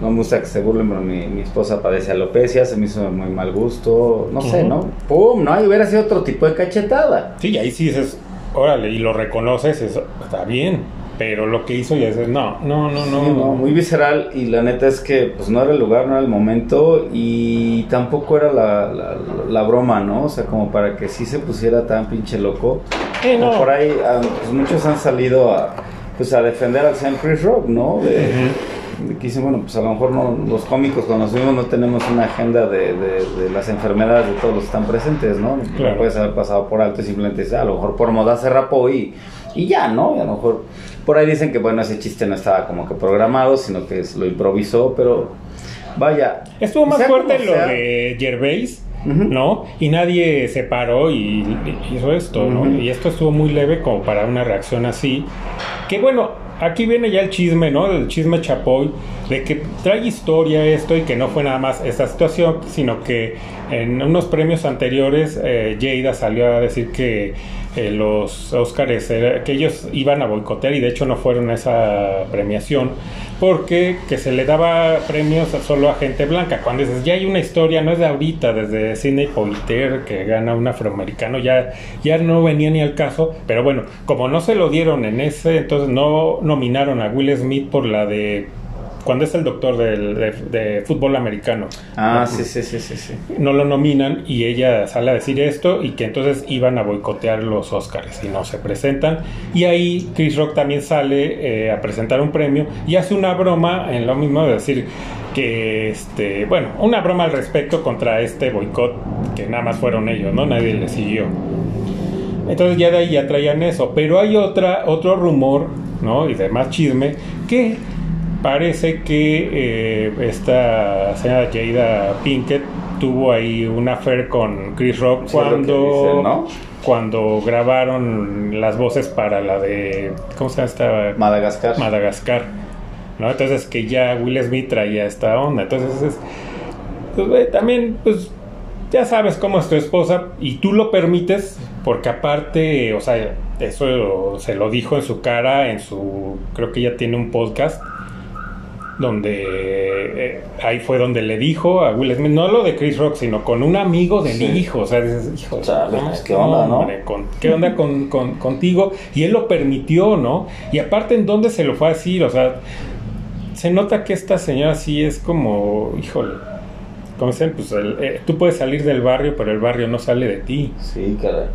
no me gusta que se burlen, pero mi, mi esposa padece alopecia, se me hizo muy mal gusto, no sé. ¿no? ¡Pum! ¿No? Y hubiera sido otro tipo de cachetada. Sí, ahí sí dices, órale, y lo reconoces, eso está bien. Pero lo que hizo ya es, no, no, no, no. Sí, no, muy visceral y la neta es que pues no era el lugar, no era el momento y tampoco era la, la, la broma, ¿no? O sea, como para que sí se pusiera tan pinche loco. Sí, no. Por ahí ah, pues muchos han salido a pues a defender al señor Chris Rock, ¿no? De, de que dicen, bueno, pues a lo mejor no, los cómicos cuando nos vimos no tenemos una agenda de, de- de las enfermedades de todos los que están presentes, ¿no? Claro. Puedes haber pasado por alto y simplemente dices, "Ah, a lo mejor por moda se rapó y, y ya, ¿no? Y a lo mejor por ahí dicen que, bueno, ese chiste no estaba como que programado, sino que lo improvisó, pero vaya. Estuvo más fuerte lo sea, de Gervais. ¿no? Y nadie se paró y y hizo esto, ¿no? Y esto estuvo muy leve como para una reacción así. Que bueno, aquí viene ya el chisme, ¿no? El chisme Chapoy, de que trae historia esto y que no fue nada más esta situación, sino que en unos premios anteriores eh, Jada salió a decir que eh, los Óscares, era- que ellos iban a boicotear y de hecho no fueron a esa premiación porque que se le daba premios solo a gente blanca. Cuando dices, ya hay una historia, no es de ahorita, desde Sidney Poitier que gana un afroamericano, ya, ya no venía ni al caso. Pero bueno, como no se lo dieron en ese, entonces no nominaron a Will Smith por la de cuando es el doctor del- de, de fútbol americano. Ah, sí, sí, sí, sí, sí. No lo nominan y ella sale a decir esto y que entonces iban a boicotear los Oscars y no se presentan. Y ahí Chris Rock también sale eh, a presentar un premio y hace una broma en lo mismo de decir que, este, bueno, una broma al respecto contra este boicot que nada más fueron ellos, ¿no? Nadie le siguió. Entonces ya de ahí ya traían eso. Pero hay otra, otro rumor, ¿no? Y demás chisme, que parece que eh, esta señora Jada Pinkett tuvo ahí una affair con Chris Rock Sí, cuando, dicen, ¿no? cuando grabaron las voces para la de, ¿cómo se llama esta? Madagascar. Madagascar. ¿no? Entonces que ya Will Smith traía esta onda. Entonces es, pues, también, pues ya sabes cómo es tu esposa y tú lo permites porque aparte, o sea, eso se lo dijo en su cara, en su, creo que ella tiene un podcast donde eh, ahí fue donde le dijo a Will Smith, no lo de Chris Rock, sino con un amigo del Sí. hijo, o sea, dices, hijo, Chale, ¿qué onda, no? hombre, con- ¿qué onda con, con- contigo? Y él lo permitió, ¿no? Y aparte, ¿en dónde se lo fue a decir? O sea, se nota que esta señora sí es como, híjole, como dicen, pues el- eh, tú puedes salir del barrio, pero el barrio no sale de ti. Sí, caray.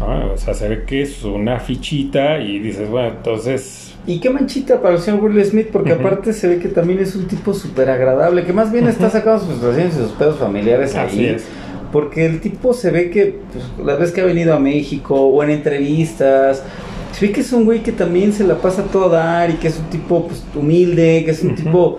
¿no? O sea, se ve que es una fichita y dices, bueno, entonces... Y qué manchita para el señor Will Smith, porque aparte se ve que también es un tipo súper agradable, que más bien está sacando sus frustraciones y sus pedos familiares Así ahí. es. Porque el tipo se ve que, pues, la vez que ha venido a México o en entrevistas, se ve que es un güey que también se la pasa a todo dar y que es un tipo pues, humilde, que es un tipo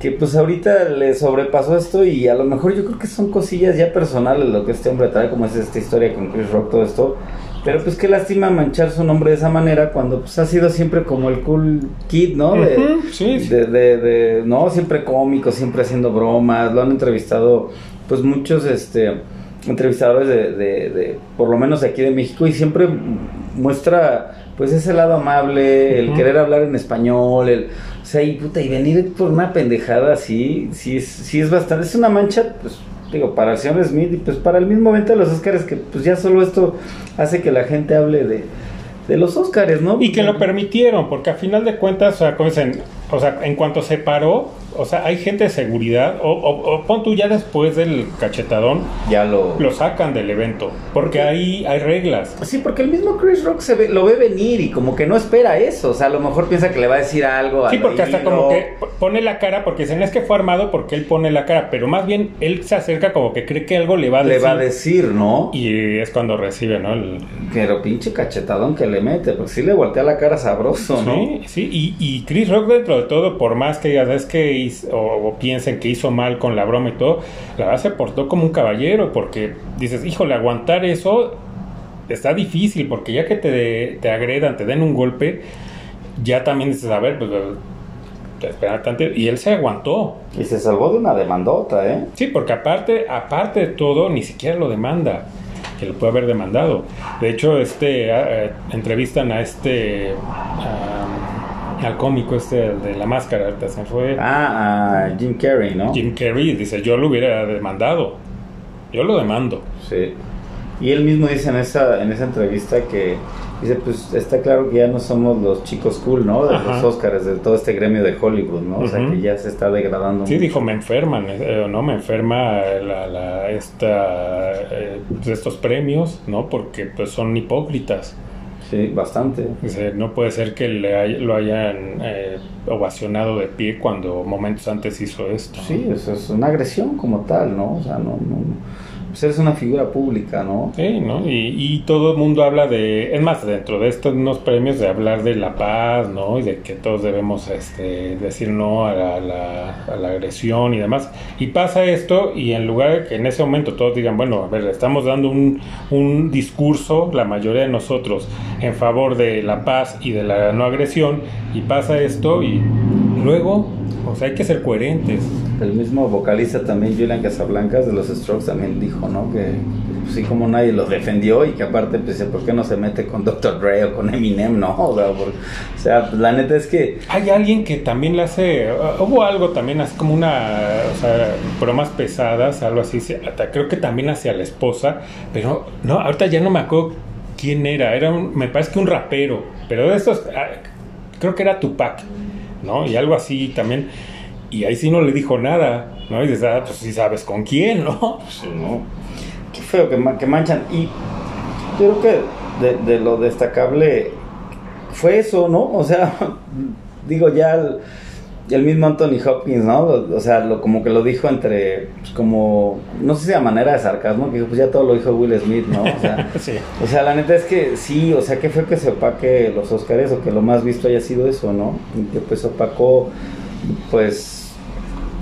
que pues ahorita le sobrepasó esto y a lo mejor yo creo que son cosillas ya personales lo que este hombre trae, como es esta historia con Chris Rock, todo esto. Pero pues qué lástima manchar su nombre de esa manera cuando pues ha sido siempre como el cool kid, ¿no? De, sí, sí. de, de- de- no, siempre cómico, siempre haciendo bromas, lo han entrevistado pues muchos este entrevistadores de, de, de- por lo menos de aquí de México y siempre muestra pues ese lado amable, el querer hablar en español, el o sea, y puta, y venir por una pendejada así, sí es, sí es bastante, es una mancha, pues digo, para el señor Smith y pues para el mismo evento de los Oscars que pues ya solo esto hace que la gente hable de, de los Oscars, ¿no? Y que lo permitieron, porque a final de cuentas, o sea, como dicen, o sea, en cuanto se paró, o sea, hay gente de seguridad, o, o, o pon tú ya después del cachetadón, ya lo... lo sacan del evento, porque ahí hay reglas. Sí, porque el mismo Chris Rock se ve, lo ve venir y como que no espera eso, o sea, a lo mejor piensa que le va a decir algo. Sí, porque hasta como que pone la cara, porque dicen es que fue armado porque él pone la cara, pero más bien él se acerca como que cree que algo le va a le decir. va a decir, ¿no? Y es cuando recibe, ¿no? El- Pero pinche cachetadón que le mete, porque sí le voltea la cara sabroso, ¿no? Sí, sí, y, y Chris Rock dentro de todo, por más que digas, es que hizo, o, o piensen que hizo mal con la broma y todo, la verdad se portó como un caballero, porque dices, híjole, aguantar eso está difícil, porque ya que te, te agredan, te den un golpe, ya también dices, a ver, pues espera tanto, y él se aguantó. Y se salvó de una demandota, ¿eh? Sí, porque aparte, aparte de todo, ni siquiera lo demanda, que lo puede haber demandado. De hecho, este ah, eh, entrevistan a este ah, al cómico este de la máscara, ahorita se fue Ah, a Jim Carrey, ¿no? Jim Carrey, dice, yo lo hubiera demandado. Yo lo demando. Sí. Y él mismo dice en esa, en esa entrevista que dice, pues está claro que ya no somos los chicos cool, ¿no? De Ajá. los Oscars, de todo este gremio de Hollywood, ¿no? O sea, Ujú. que ya se está degradando. Sí, mucho. dijo, me enferman, eh, ¿no? Me enferma la, la- esta, eh, estos premios, ¿no? Porque pues son hipócritas. Sí, bastante. No puede ser que le hay- lo hayan eh, ovacionado de pie cuando momentos antes hizo esto. Sí, eso es una agresión como tal, ¿no? O sea, no, no, pues eres una figura pública, ¿no? Sí, ¿no? Y, todo el mundo habla de, es más, dentro de estos unos premios de hablar de la paz, ¿no? Y de que todos debemos este, decir no a la agresión y demás. Y pasa esto y en lugar de que en ese momento todos digan, bueno, a ver, estamos dando un, un discurso, la mayoría de nosotros, en favor de la paz y de la no agresión, y pasa esto y luego, o sea, hay que ser coherentes. El mismo vocalista también, Julian Casablancas de los Strokes, también dijo, ¿no? Que pues, sí, como nadie lo defendió y que aparte, pues, ¿por qué no se mete con Dr. Dre o con Eminem, no? O sea, la neta es que Hay alguien que también le hace, uh, hubo algo también así como una, o sea, bromas pesadas, algo así, hasta creo que también hacia la esposa, pero no, ahorita ya no me acuerdo quién era, era un, me parece que un rapero, pero de estos, ah, creo que era Tupac, ¿no? Y algo así también, y ahí sí no le dijo nada, ¿no? Y dices, ah, pues sí sabes con quién, ¿no? Pues, no. Qué feo que, ma- que manchan. Y yo creo que de, de lo destacable fue eso, ¿no? O sea, digo, ya el, el mismo Anthony Hopkins, ¿no? O sea, lo, como que lo dijo entre, pues, como, no sé si a manera de sarcasmo, que dijo, pues ya todo lo dijo Will Smith, ¿no? O sea, sí. o sea, la neta es que sí, o sea, que fue que se opaque los Oscars o que lo más visto haya sido eso, ¿no? Y que pues opacó, pues,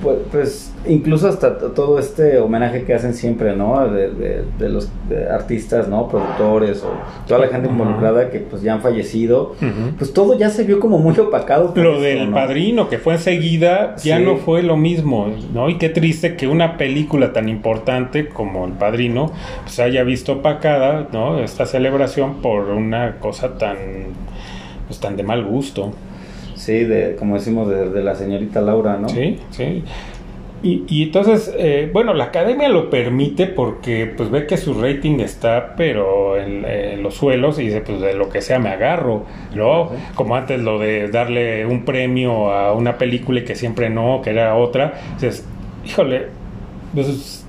pues, pues, incluso hasta todo este homenaje que hacen siempre, ¿no? De, de- de los de artistas, ¿no? Productores o toda la gente involucrada que pues ya han fallecido, pues todo ya se vio como muy opacado. Lo eso, del ¿no? padrino, que fue enseguida, ya Sí. no fue lo mismo, ¿no? Y qué triste que una película tan importante como El Padrino se haya visto opacada, ¿no? Esta celebración por una cosa tan, pues, tan de mal gusto. Sí, de, como decimos, de, de la señorita Laura, ¿no? Sí, sí. Y, y entonces, eh, bueno, la academia lo permite porque pues ve que su rating está, pero en, en los suelos y dice, pues de lo que sea me agarro, ¿no? Como antes lo de darle un premio a una película y que siempre no, que era otra. Dices, híjole, pues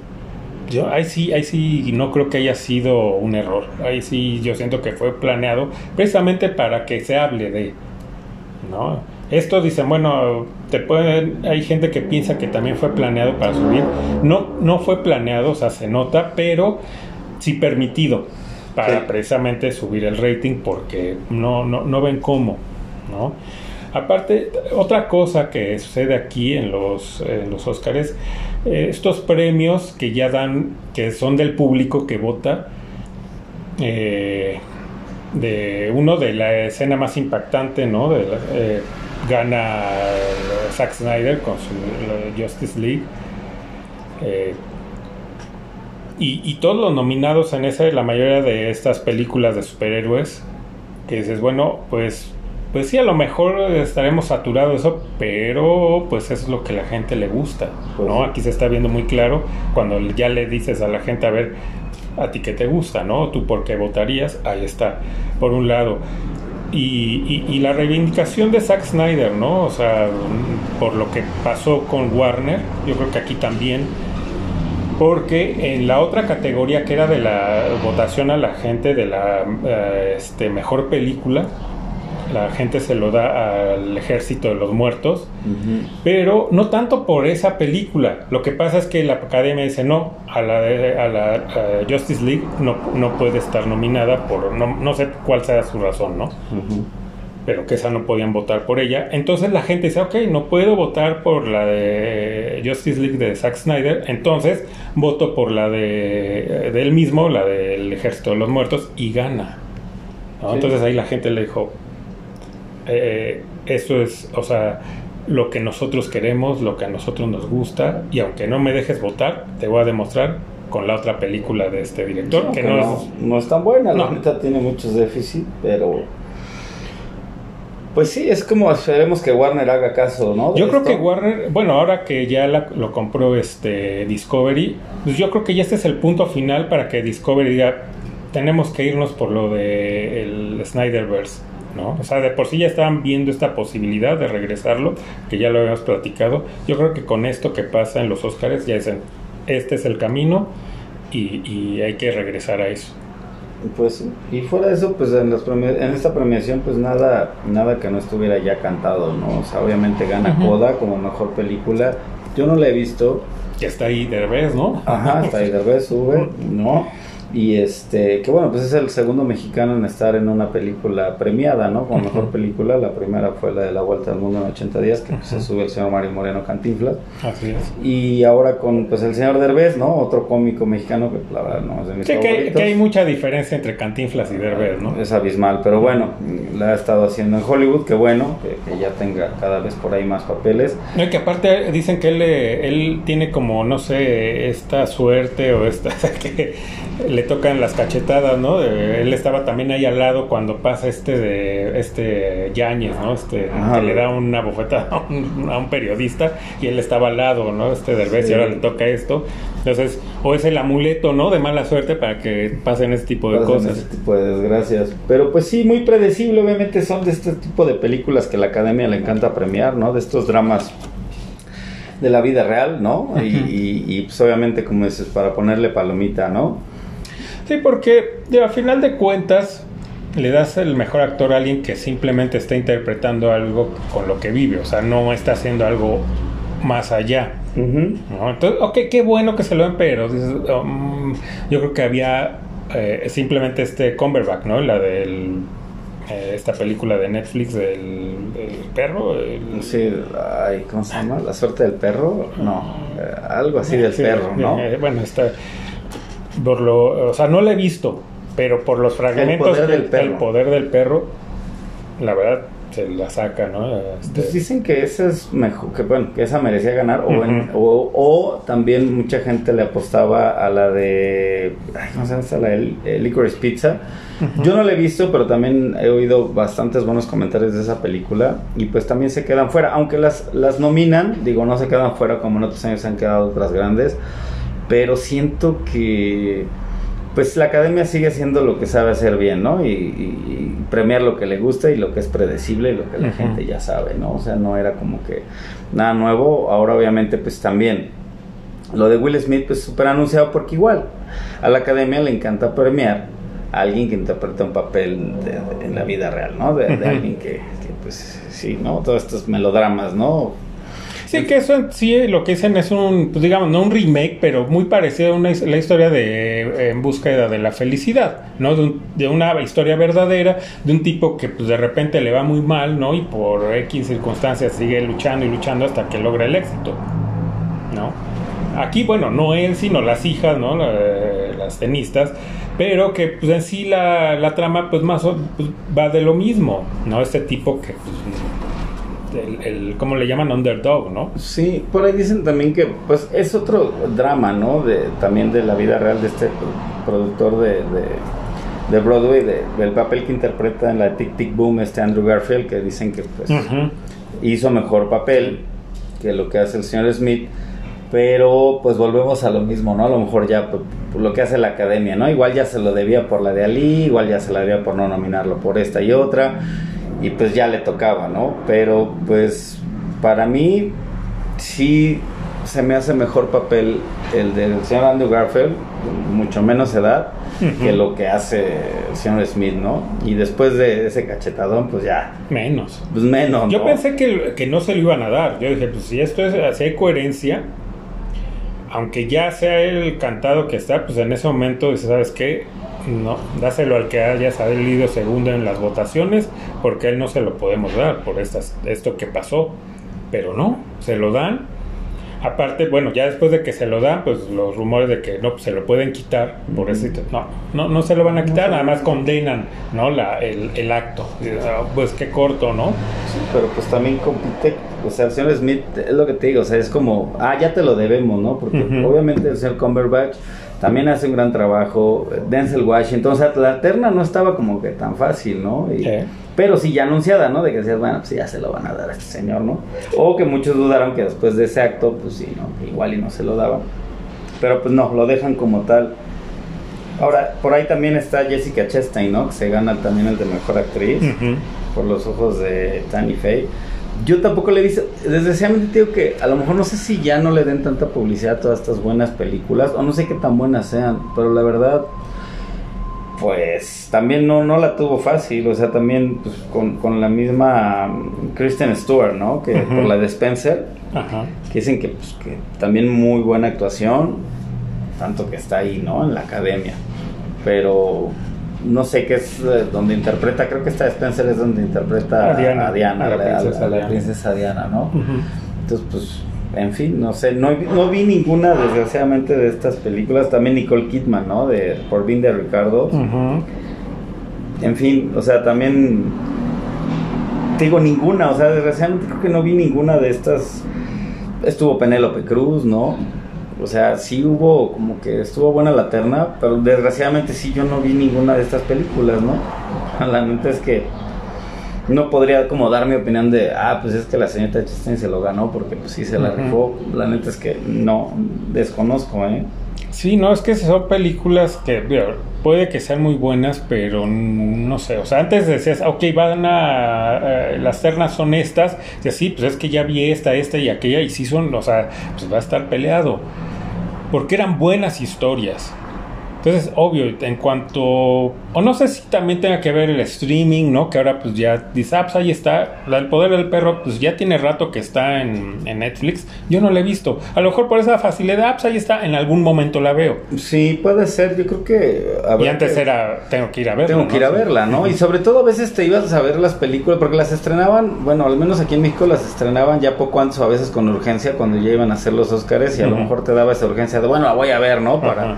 yo ahí sí, ahí sí no creo que haya sido un error. Ahí sí yo siento que fue planeado precisamente para que se hable de, ¿no? Esto dicen, bueno, te pueden, hay gente que piensa que también fue planeado para subir. No, no fue planeado, o sea, se nota, pero sí permitido para Sí. precisamente subir el rating porque no, no, no ven cómo, ¿no? Aparte, otra cosa que sucede aquí en los, en los Óscares, eh, estos premios que ya dan, que son del público que vota, eh, de uno de la escena más impactante, ¿no? De eh, gana Zack Snyder con su Justice League. Eh, y, y, todos los nominados en esa, la mayoría de estas películas de superhéroes, que dices, bueno, pues, pues sí, a lo mejor estaremos saturados eso, pero pues es lo que la gente le gusta, ¿no? Pues Aquí se está viendo muy claro cuando ya le dices a la gente, a ver, a ti que te gusta, ¿no? Tú por qué votarías, ahí está, por un lado. Y, y, la reivindicación de Zack Snyder, ¿no? O sea, por lo que pasó con Warner, yo creo que aquí también, porque en la otra categoría que era de la votación a la gente de la eh, este, mejor película, la gente se lo da al ejército de los muertos, pero no tanto por esa película. Lo que pasa es que la academia dice no, a la, a la Justice League no, no puede estar nominada por, no, no sé cuál sea su razón, ¿no? Pero que esa no podían votar por ella. Entonces la gente dice, ok, no puedo votar por la de Justice League de Zack Snyder, entonces voto por la de, de él mismo, la del Ejército de los Muertos, y gana. Entonces ahí la gente le dijo, eh, eso es, o sea, lo que nosotros queremos, lo que a nosotros nos gusta, y aunque no me dejes votar, te voy a demostrar con la otra película de este director, que, no, es, no es tan buena, la neta tiene muchos déficits, pero... Pues sí, es como esperemos que Warner haga caso, ¿no? yo creo que Warner, bueno, ahora que ya lo compró este Discovery, pues yo creo que ya este es el punto final para que Discovery diga, tenemos que irnos por lo de el Snyderverse. ¿No? O sea, de por sí ya estaban viendo esta posibilidad de regresarlo, que ya lo habíamos platicado. Yo creo que con esto que pasa en los Oscars ya dicen, este es el camino y, hay que regresar a eso. Pues, y fuera de eso, pues en, en esta premiación, pues nada, nada que no estuviera ya cantado, ¿no? O sea, obviamente gana Coda como mejor película. Yo no la he visto. Ya está ahí Derbez, ¿no? Ajá, está ahí Derbez, sube, ¿no? Y este, que bueno, pues es el segundo mexicano en estar en una película premiada, ¿no? Como mejor película. La primera fue la de La Vuelta al Mundo en 80 días, que se sube el señor Mario Moreno Cantinflas. Así es. Y ahora con pues el señor Derbez, ¿no? Otro cómico mexicano que la verdad no es de mis sí, que, que, hay mucha diferencia entre Cantinflas y Derbez, ¿no? Es abismal, pero bueno, la ha estado haciendo en Hollywood, que bueno, que, ya tenga cada vez por ahí más papeles. No, y que aparte dicen que él, él tiene como, no sé, esta suerte o esta, que le tocan las cachetadas, ¿no? él estaba también ahí al lado cuando pasa este de este Yáñez, ¿no? Este que le da una bofeta a un, periodista y él estaba al lado, ¿no? Este Derbez y ahora le toca esto. Entonces, o es el amuleto, ¿no? De mala suerte para que pasen este tipo de cosas. Este tipo de desgracias. Pero pues sí, muy predecible, obviamente son de este tipo de películas que la academia le encanta premiar, ¿no? De estos dramas de la vida real, ¿no? y, y, pues obviamente, como dices, para ponerle palomita, ¿no? Sí, porque a final de cuentas le das el mejor actor a alguien que simplemente está interpretando algo con lo que vive, o sea, no está haciendo algo más allá. Entonces, ok, qué bueno que se lo ven, pero um, yo creo que había eh, simplemente este Cumberbatch, ¿no? La del eh, esta película de Netflix del, perro. Sí, ay, ¿cómo se llama? La suerte del perro. No, eh, algo así del perro, ¿no? bueno, está por lo, o sea, no lo he visto, pero por los fragmentos del, poder del perro, la verdad se la saca, ¿no? Este... Pues dicen que esa es mejor, que bueno, que esa merecía ganar, o, o, también mucha gente le apostaba a la de, ¿cómo se llama? La de Licorice Pizza. Yo no la he visto, pero también he oído bastantes buenos comentarios de esa película y pues también se quedan fuera, aunque las, las nominan, digo, no se quedan fuera como en otros años se han quedado otras grandes pero siento que pues la academia sigue haciendo lo que sabe hacer bien, ¿no? Y, premiar lo que le gusta y lo que es predecible y lo que la gente ya sabe, ¿no? O sea, no era como que nada nuevo. Ahora obviamente pues también lo de Will Smith pues súper anunciado porque igual a la academia le encanta premiar a alguien que interpreta un papel en la vida real, ¿no? De, alguien que, que, pues sí, ¿no? Todos estos melodramas, ¿no? Sí, que eso en sí lo que dicen es un, pues digamos, no un remake, pero muy parecido a una, la historia de eh, En búsqueda de la felicidad, ¿no? De, una historia verdadera de un tipo que pues de repente le va muy mal, ¿no? Y por X circunstancias sigue luchando y luchando hasta que logra el éxito, ¿no? Aquí, bueno, no él, sino las hijas, ¿no? las las tenistas, pero que pues en sí la, la trama pues más pues, va de lo mismo, ¿no? Este tipo que pues, el, el, ¿cómo le llaman? Underdog, ¿no? Sí, por ahí dicen también que pues es otro drama, ¿no? De, también de la vida real de este productor de, de, de Broadway, de, del papel que interpreta en la Tic Tic Boom este Andrew Garfield, que dicen que pues hizo mejor papel que lo que hace el señor Smith. Pero pues volvemos a lo mismo, ¿no? A lo mejor ya pues, lo que hace la academia, ¿no? Igual ya se lo debía por la de Ali, igual ya se la debía por no nominarlo por esta y otra, y pues ya le tocaba, ¿no? Pero pues para mí sí se me hace mejor papel el del señor Andrew Garfield, mucho menos edad, que lo que hace el señor Smith, ¿no? Y después de ese cachetadón, pues ya, Menos. pues menos, Yo ¿no? pensé que, que no se lo iban a dar. Yo dije, pues si esto es, hay coherencia, aunque ya sea el cantado que está, pues en ese momento ¿sabes qué? No, dáselo al que haya salido segundo en las votaciones, porque a él no se lo podemos dar por estas, esto que pasó. Pero no, se lo dan. Aparte, bueno, ya después de que se lo dan, pues los rumores de que no, pues se lo pueden quitar por eso. No, no, no se lo van a quitar, nada más condenan, ¿no? La, el, el acto. Ah, Pues qué corto, ¿no? Sí, pero pues también compite, o sea, el señor Smith, es lo que te digo, o sea, es como, ah, ya te lo debemos, ¿no? Porque Ujú. obviamente el señor Cumberbatch también hace un gran trabajo, Denzel Washington, o sea, la terna no estaba como que tan fácil, ¿no? Y- Sí. Pero sí ya anunciada, ¿no? De que decías, bueno, pues ya se lo van a dar a este señor, ¿no? O que muchos dudaron que después de ese acto, pues sí, ¿no? Igual y no se lo daban. Pero pues no, lo dejan como tal. Ahora, por ahí también está Jessica Chastain, ¿no? Que se gana también el de mejor actriz por los ojos de Tanny Faye. Yo tampoco le he visto, desgraciadamente digo que a lo mejor no sé si ya no le den tanta publicidad a todas estas buenas películas, o no sé qué tan buenas sean, pero la verdad, pues también no, no la tuvo fácil, o sea, también pues, con, con la misma um, Kristen Stewart, ¿no? Que por la de Spencer, que dicen que, pues, que también muy buena actuación, tanto que está ahí, ¿no? En la academia. Pero no sé qué es eh, donde interpreta, creo que esta de Spencer es donde interpreta A Diana, a Diana, a la princesa a la Diana. princesa Diana, ¿no? Entonces, pues, en fin, no sé, no, vi- no vi ninguna, desgraciadamente, de estas películas. También Nicole Kidman, ¿no? De Por Bin de Ricardo. En fin, o sea, también te digo ninguna, o sea, desgraciadamente creo que no vi ninguna de estas. Estuvo Penélope Cruz, ¿no? O sea, sí hubo como que estuvo buena la terna, pero desgraciadamente sí yo no vi ninguna de estas películas, ¿no? La neta es que no podría como dar mi opinión de, ah, pues es que la señorita Chastain se lo ganó porque pues sí se la rifó. La neta es que no, desconozco, ¿eh? Sí, no, es que son películas que digo, puede que sean muy buenas, pero no sé, o sea, antes decías, ok, van a, eh, las ternas son estas, y así, pues es que ya vi esta, esta y aquella, y sí son, o sea, pues va a estar peleado, porque eran buenas historias. Entonces, obvio, en cuanto, o no sé si también tenga que ver el streaming, ¿no? Que ahora pues ya dice, ah, pues ahí está, la- el poder del perro, pues ya tiene rato que está en, en Netflix, yo no la he visto. A lo mejor por esa facilidad, ah, pues ahí está, en algún momento la veo. Sí, puede ser, yo creo que... Y antes que- era, tengo que ir a verla. Tengo ¿no? que ir a verla, ¿no? Y sobre todo a veces te ibas a ver las películas, porque las estrenaban, bueno, al menos aquí en México las estrenaban ya poco antes o a veces con urgencia cuando ya iban a hacer los Oscars y a lo mejor te daba esa urgencia de, bueno, la voy a ver, ¿no? Para.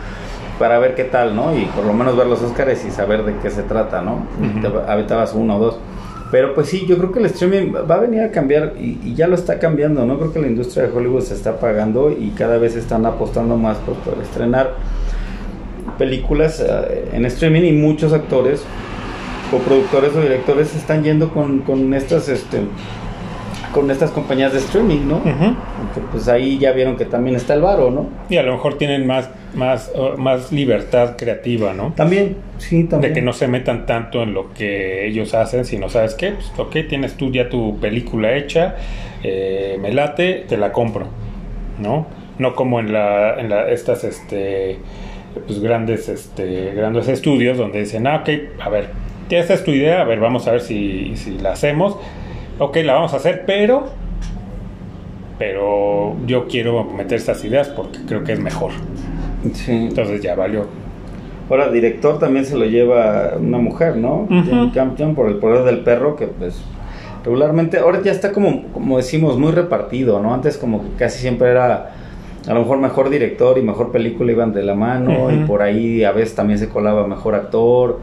Para ver qué tal, ¿no? Y por lo menos ver los Oscars y saber de qué se trata, ¿no? Ujú. te aventabas uno o dos. Pero pues sí, yo creo que el streaming va a venir a cambiar y, y ya lo está cambiando, ¿no? Creo que la industria de Hollywood se está pagando y cada vez están apostando más por, por estrenar películas eh, en streaming y muchos actores o productores o directores están yendo con, con estas este con estas compañías de streaming, ¿no? Porque, pues ahí ya vieron que también está el varo, ¿no? Y a lo mejor tienen más, más, uh, más libertad creativa, ¿no? También, sí, también. De que no se metan tanto en lo que ellos hacen, sino, ¿sabes qué? Pues, ok, tienes tú ya tu película hecha, eh, me late, te la compro, ¿no? No como en, la, en la, estas, este, pues grandes, este, grandes estudios donde dicen, ah, ok, a ver, esta es tu idea, a ver, vamos a ver si, si la hacemos, ok, la vamos a hacer, pero, pero yo quiero meter estas ideas porque creo que es mejor. Sí. Entonces ya valió. Ahora, director también se lo lleva una mujer, ¿no? Ujú. Jane Campion por el poder del perro, que pues regularmente, ahora ya está como, como decimos, muy repartido, ¿no? Antes como que casi siempre era a lo mejor mejor director y mejor película iban de la mano y por ahí a veces también se colaba mejor actor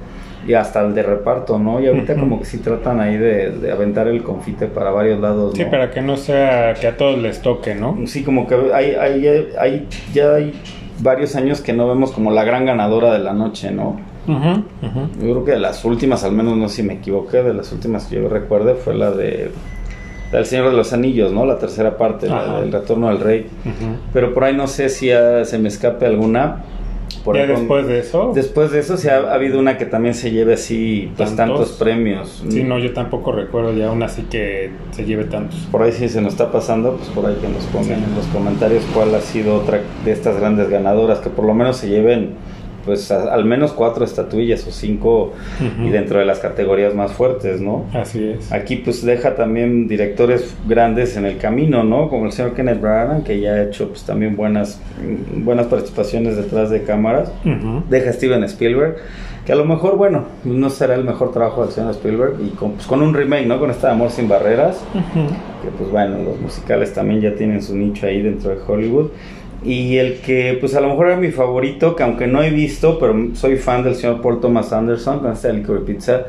y hasta el de reparto, ¿no? Y ahorita como que sí tratan ahí de, aventar el confite para varios lados, ¿no? Sí, para que no sea que a todos les toque, ¿no? Sí, como que hay, hay, hay, ya hay varios años que no vemos como la gran ganadora de la noche, ¿no? Yo creo que de las últimas, al menos no sé si me equivoqué, de las últimas que yo recuerde fue la de el Señor de los Anillos, ¿no? La tercera parte, el Retorno al Rey. Pero por ahí no sé si se me escape alguna. Por ¿Ya después de eso? Después de eso, sí ha, habido una que también se lleve así, pues tantos premios. Sí, no, yo tampoco recuerdo ya una así que se lleve tantos. Por ahí sí se nos está pasando, pues por ahí que nos pongan en los comentarios cuál ha sido otra de estas grandes ganadoras, que por lo menos se lleven pues al menos cuatro estatuillas o cinco y dentro de las categorías más fuertes, ¿no? Así es. Aquí pues deja también directores grandes en el camino, ¿no? Como el señor Kenneth Branagh, que ya ha hecho pues también buenas, buenas participaciones detrás de cámaras. Deja Steven Spielberg, que a lo mejor, bueno, no será el mejor trabajo del señor Spielberg y con, pues, con un remake, ¿no? Con esta Amor sin Barreras, que pues bueno, los musicales también ya tienen su nicho ahí dentro de Hollywood. Y el que, pues a lo mejor era mi favorito, que aunque no he visto, pero soy fan del señor Paul Thomas Anderson con este Licorice Pizza,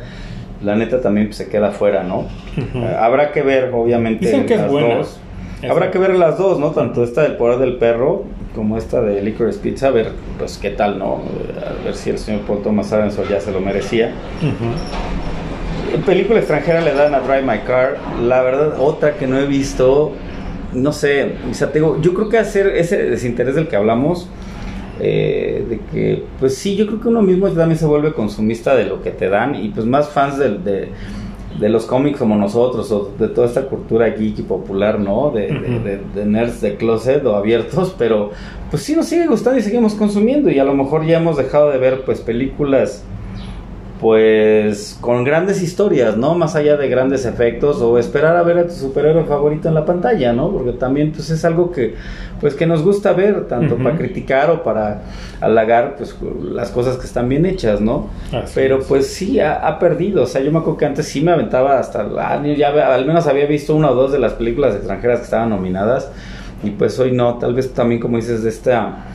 la neta también pues, se queda fuera, ¿no? Eh, habrá que ver, obviamente, Dicen que las dos. Habrá que ver las dos, ¿no? Tanto esta del poder del perro como esta de Licorice Pizza, a ver, pues qué tal, ¿no? A ver si el señor Paul Thomas Anderson ya se lo merecía. Película extranjera le dan a Drive My Car. La verdad, otra que no he visto, no sé, o sea, tengo, yo creo que hacer ese desinterés del que hablamos, eh, de que, pues sí, yo creo que uno mismo también se vuelve consumista de lo que te dan y pues más fans de, de, los cómics como nosotros o de toda esta cultura geek y popular, ¿no? De, de, nerds de closet o abiertos, pero pues sí nos sigue gustando y seguimos consumiendo y a lo mejor ya hemos dejado de ver pues películas pues con grandes historias, ¿no? Más allá de grandes efectos o esperar a ver a tu superhéroe favorito en la pantalla, ¿no? Porque también pues es algo que pues que nos gusta ver tanto para criticar o para halagar pues las cosas que están bien hechas, ¿no? Pero pues sí ha, perdido, o sea, yo me acuerdo que antes sí me aventaba hasta año ya al menos había visto una o dos de las películas extranjeras que estaban nominadas y pues hoy no, tal vez también como dices de esta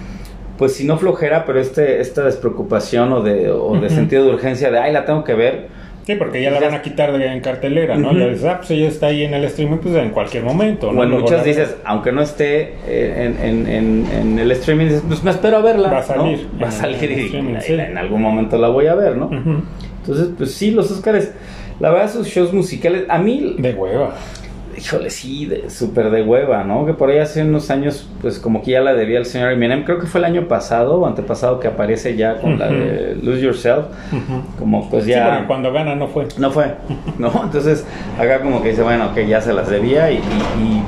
pues si no flojera, pero este, esta despreocupación o de, o de sentido de urgencia de, ay, la tengo que ver. Sí, porque ya la van a quitar de, en cartelera, ¿no? Ya dices, ah, pues ella está ahí en el streaming, pues en cualquier momento, ¿no? Bueno, muchas dices, aunque no esté en, en, en, en, el streaming, dices, pues me espero a verla. Va a salir. Va a salir y, en algún momento la voy a ver, ¿no? Entonces, pues sí, los Oscars, la verdad, sus shows musicales, a mí... De hueva híjole, sí, súper de hueva, ¿no? Que por ahí hace unos años, pues como que ya la debía el señor Eminem. Creo que fue el año pasado o antepasado que aparece ya con la de Lose Yourself. Como pues ya. Sí, cuando gana no fue. No fue, ¿no? Entonces, acá como que dice, bueno, que ya se las debía y,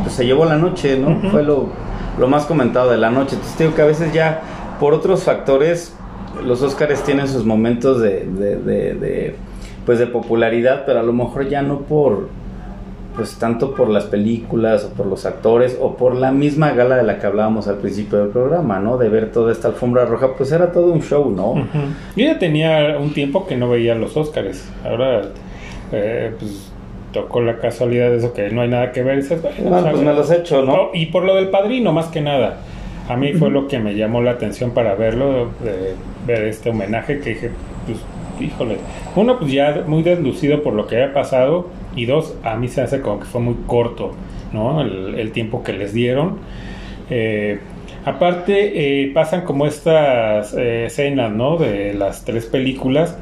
pues se llevó la noche, ¿no? Fue lo, lo más comentado de la noche. Entonces, digo que a veces ya, por otros factores, los Oscars tienen sus momentos de, de, de pues de popularidad, pero a lo mejor ya no por pues tanto por las películas o por los actores o por la misma gala de la que hablábamos al principio del programa, ¿no? De ver toda esta alfombra roja, pues era todo un show, ¿no? Yo ya tenía un tiempo que no veía los Óscares, ahora eh, pues tocó la casualidad de eso que no hay nada que ver. Dices, no, pues me los he hecho, ¿no? Y por lo del padrino, más que nada. A mí fue lo que me llamó la atención para verlo, de ver este homenaje que dije, pues, híjole. Uno, pues ya muy deslucido por lo que había pasado y dos, a mí se hace como que fue muy corto, ¿no? El, tiempo que les dieron. Eh, aparte, eh, pasan como estas eh, escenas, ¿no? De las tres películas.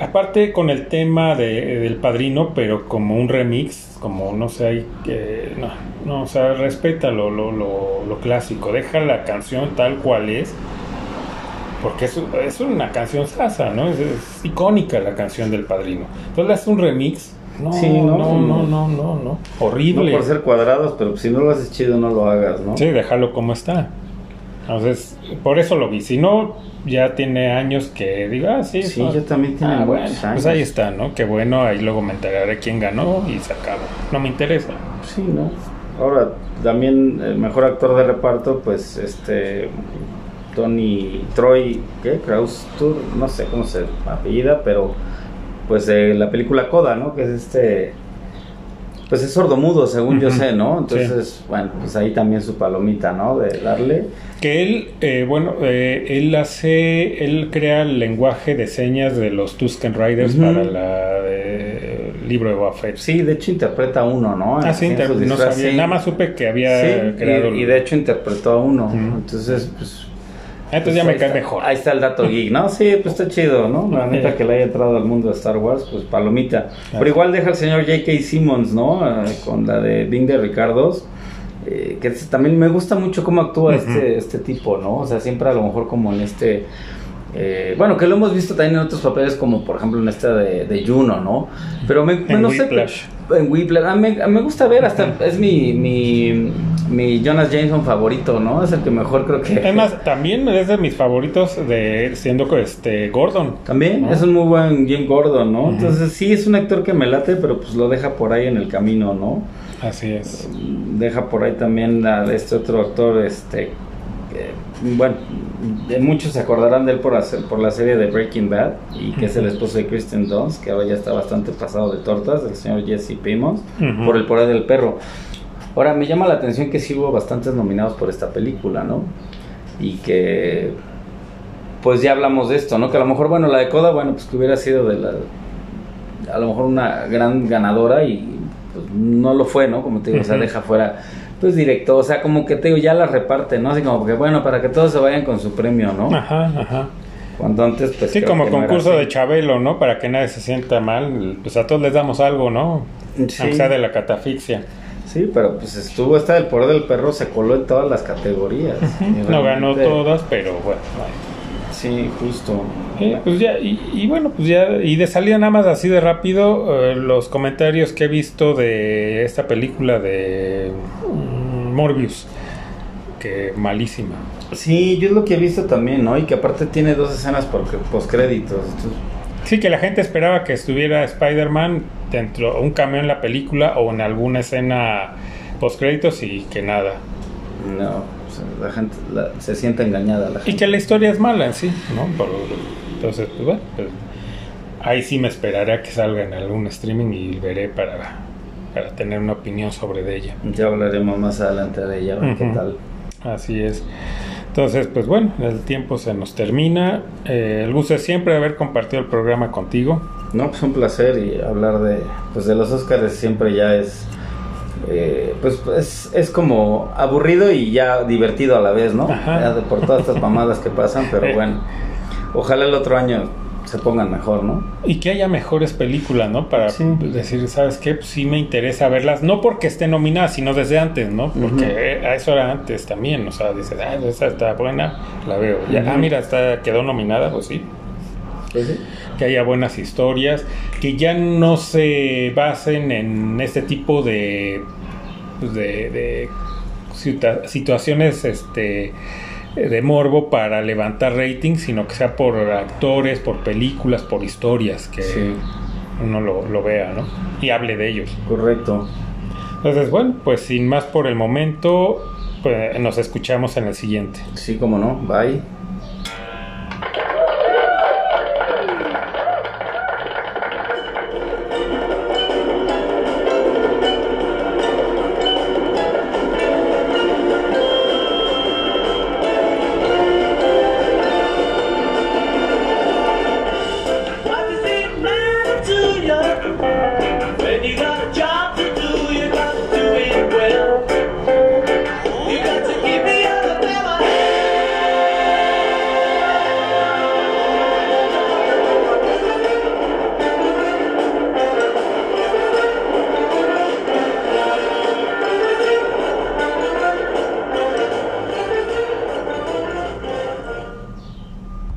Aparte con el tema de, del padrino, pero como un remix, como no sé, no, no, o respeta lo, lo, lo, clásico, deja la canción tal cual es, porque es, es una canción sasa, ¿no? Es, es, icónica la canción del padrino. Entonces hace un remix no, sí, no, no, no, no, no, no, Horrible. No por ser cuadrados, pero si no lo haces chido, no lo hagas, ¿no? Sí, déjalo como está. Entonces, por eso lo vi. Si no, ya tiene años que diga, ah, sí. Sí, yo también tiene ah, bueno, Pues ahí está, ¿no? Qué bueno, ahí luego me enteraré quién ganó y se acaba. No me interesa. Sí, ¿no? Ahora, también el mejor actor de reparto, pues, este... Tony Troy, ¿qué? Kraus Tour, no sé cómo se apellida, pero pues de la película Coda, ¿no? Que es este pues es sordomudo, según yo sé, ¿no? Entonces, bueno, pues ahí también su palomita, ¿no? De darle. Que él, eh, bueno, eh, él hace, él crea el lenguaje de señas de los Tusken Riders para la eh, libro de Buffett. Sí, de hecho interpreta uno, ¿no? Ah, sí, no sabía, nada más supe que había creado. Y, y, de hecho interpretó a uno. Entonces, pues entonces ya me cae mejor. Ahí está el dato geek, ¿no? Sí, pues está chido, ¿no? La neta que le haya entrado al mundo de Star Wars, pues palomita. Pero igual deja el señor J.K. Simmons, ¿no? Eh, con la de Bing de Ricardos. Eh, que también me gusta mucho cómo actúa este, este tipo, ¿no? O sea, siempre a lo mejor como en este eh, bueno, que lo hemos visto también en otros papeles, como por ejemplo en esta de, de Juno, ¿no? Pero me, en no sé. En Whiplash. A mí, me gusta ver, hasta es mi, mi, mi, Jonas Jameson favorito, ¿no? Es el que mejor creo que. Además, también es de mis favoritos de siendo este Gordon. También, es un muy buen Jim Gordon, ¿no? Entonces, sí, es un actor que me late, pero pues lo deja por ahí en el camino, ¿no? Así es. Deja por ahí también a este otro actor, este bueno, muchos se acordarán de él por, hacer, por la serie de Breaking Bad, y que es el esposo de Kristen Dunst, que ahora ya está bastante pasado de tortas, el señor Jesse Pimos, por el poder del perro. Ahora, me llama la atención que sí hubo bastantes nominados por esta película, ¿no? Y que, pues ya hablamos de esto, ¿no? Que a lo mejor, bueno, la de Coda, bueno, pues que hubiera sido de la, a lo mejor una gran ganadora y pues, no lo fue, ¿no? Como te digo, o sea, deja fuera pues directo, o sea, como que te digo, ya la reparte, ¿no? Así como que, bueno, para que todos se vayan con su premio, ¿no? Ajá, ajá. Cuando antes, pues. Sí, como concurso de Chabelo, ¿no? Para que nadie se sienta mal, pues a todos les damos algo, ¿no? Sí. Aunque sea de la catafixia. Sí, pero pues estuvo esta del poder del perro, se coló en todas las categorías. No ganó todas, pero bueno. Sí, justo. pues ya, y, bueno, pues ya, y de salida nada más así de rápido, eh, los comentarios que he visto de esta película de Morbius, que malísima. Sí, yo es lo que he visto también, ¿no? Y que aparte tiene dos escenas por postcréditos. Sí, que la gente esperaba que estuviera Spider-Man dentro, un cameo en la película o en alguna escena postcréditos y que nada. No, la gente se siente engañada. La Y que la historia es mala en sí, ¿no? entonces, pues bueno, pues, ahí sí me esperaré a que salga en algún streaming y veré para para tener una opinión sobre de ella. Ya hablaremos más adelante de ella, qué tal. Así es. Entonces, pues bueno, el tiempo se nos termina. Eh, el gusto es siempre haber compartido el programa contigo. No, pues un placer y hablar de, pues de los Oscars siempre ya es, eh, pues es, es, como aburrido y ya divertido a la vez, ¿no? De, por todas estas mamadas que pasan, pero eh. bueno, ojalá el otro año se pongan mejor, ¿no? Y que haya mejores películas, ¿no? Para decir, ¿sabes qué? Pues sí me interesa verlas, no porque esté nominada, sino desde antes, ¿no? Porque a eso era antes también, o sea, dices, ah, esa está buena, la veo. Ya, ah, mira, está, quedó nominada, pues sí. Pues que haya buenas historias, que ya no se basen en este tipo de, pues de, de situaciones, este de morbo para levantar rating, sino que sea por actores, por películas, por historias, que uno lo, vea, ¿no? Y hable de ellos. Correcto. Entonces, bueno, pues sin más por el momento, pues nos escuchamos en el siguiente. Sí, como no, bye.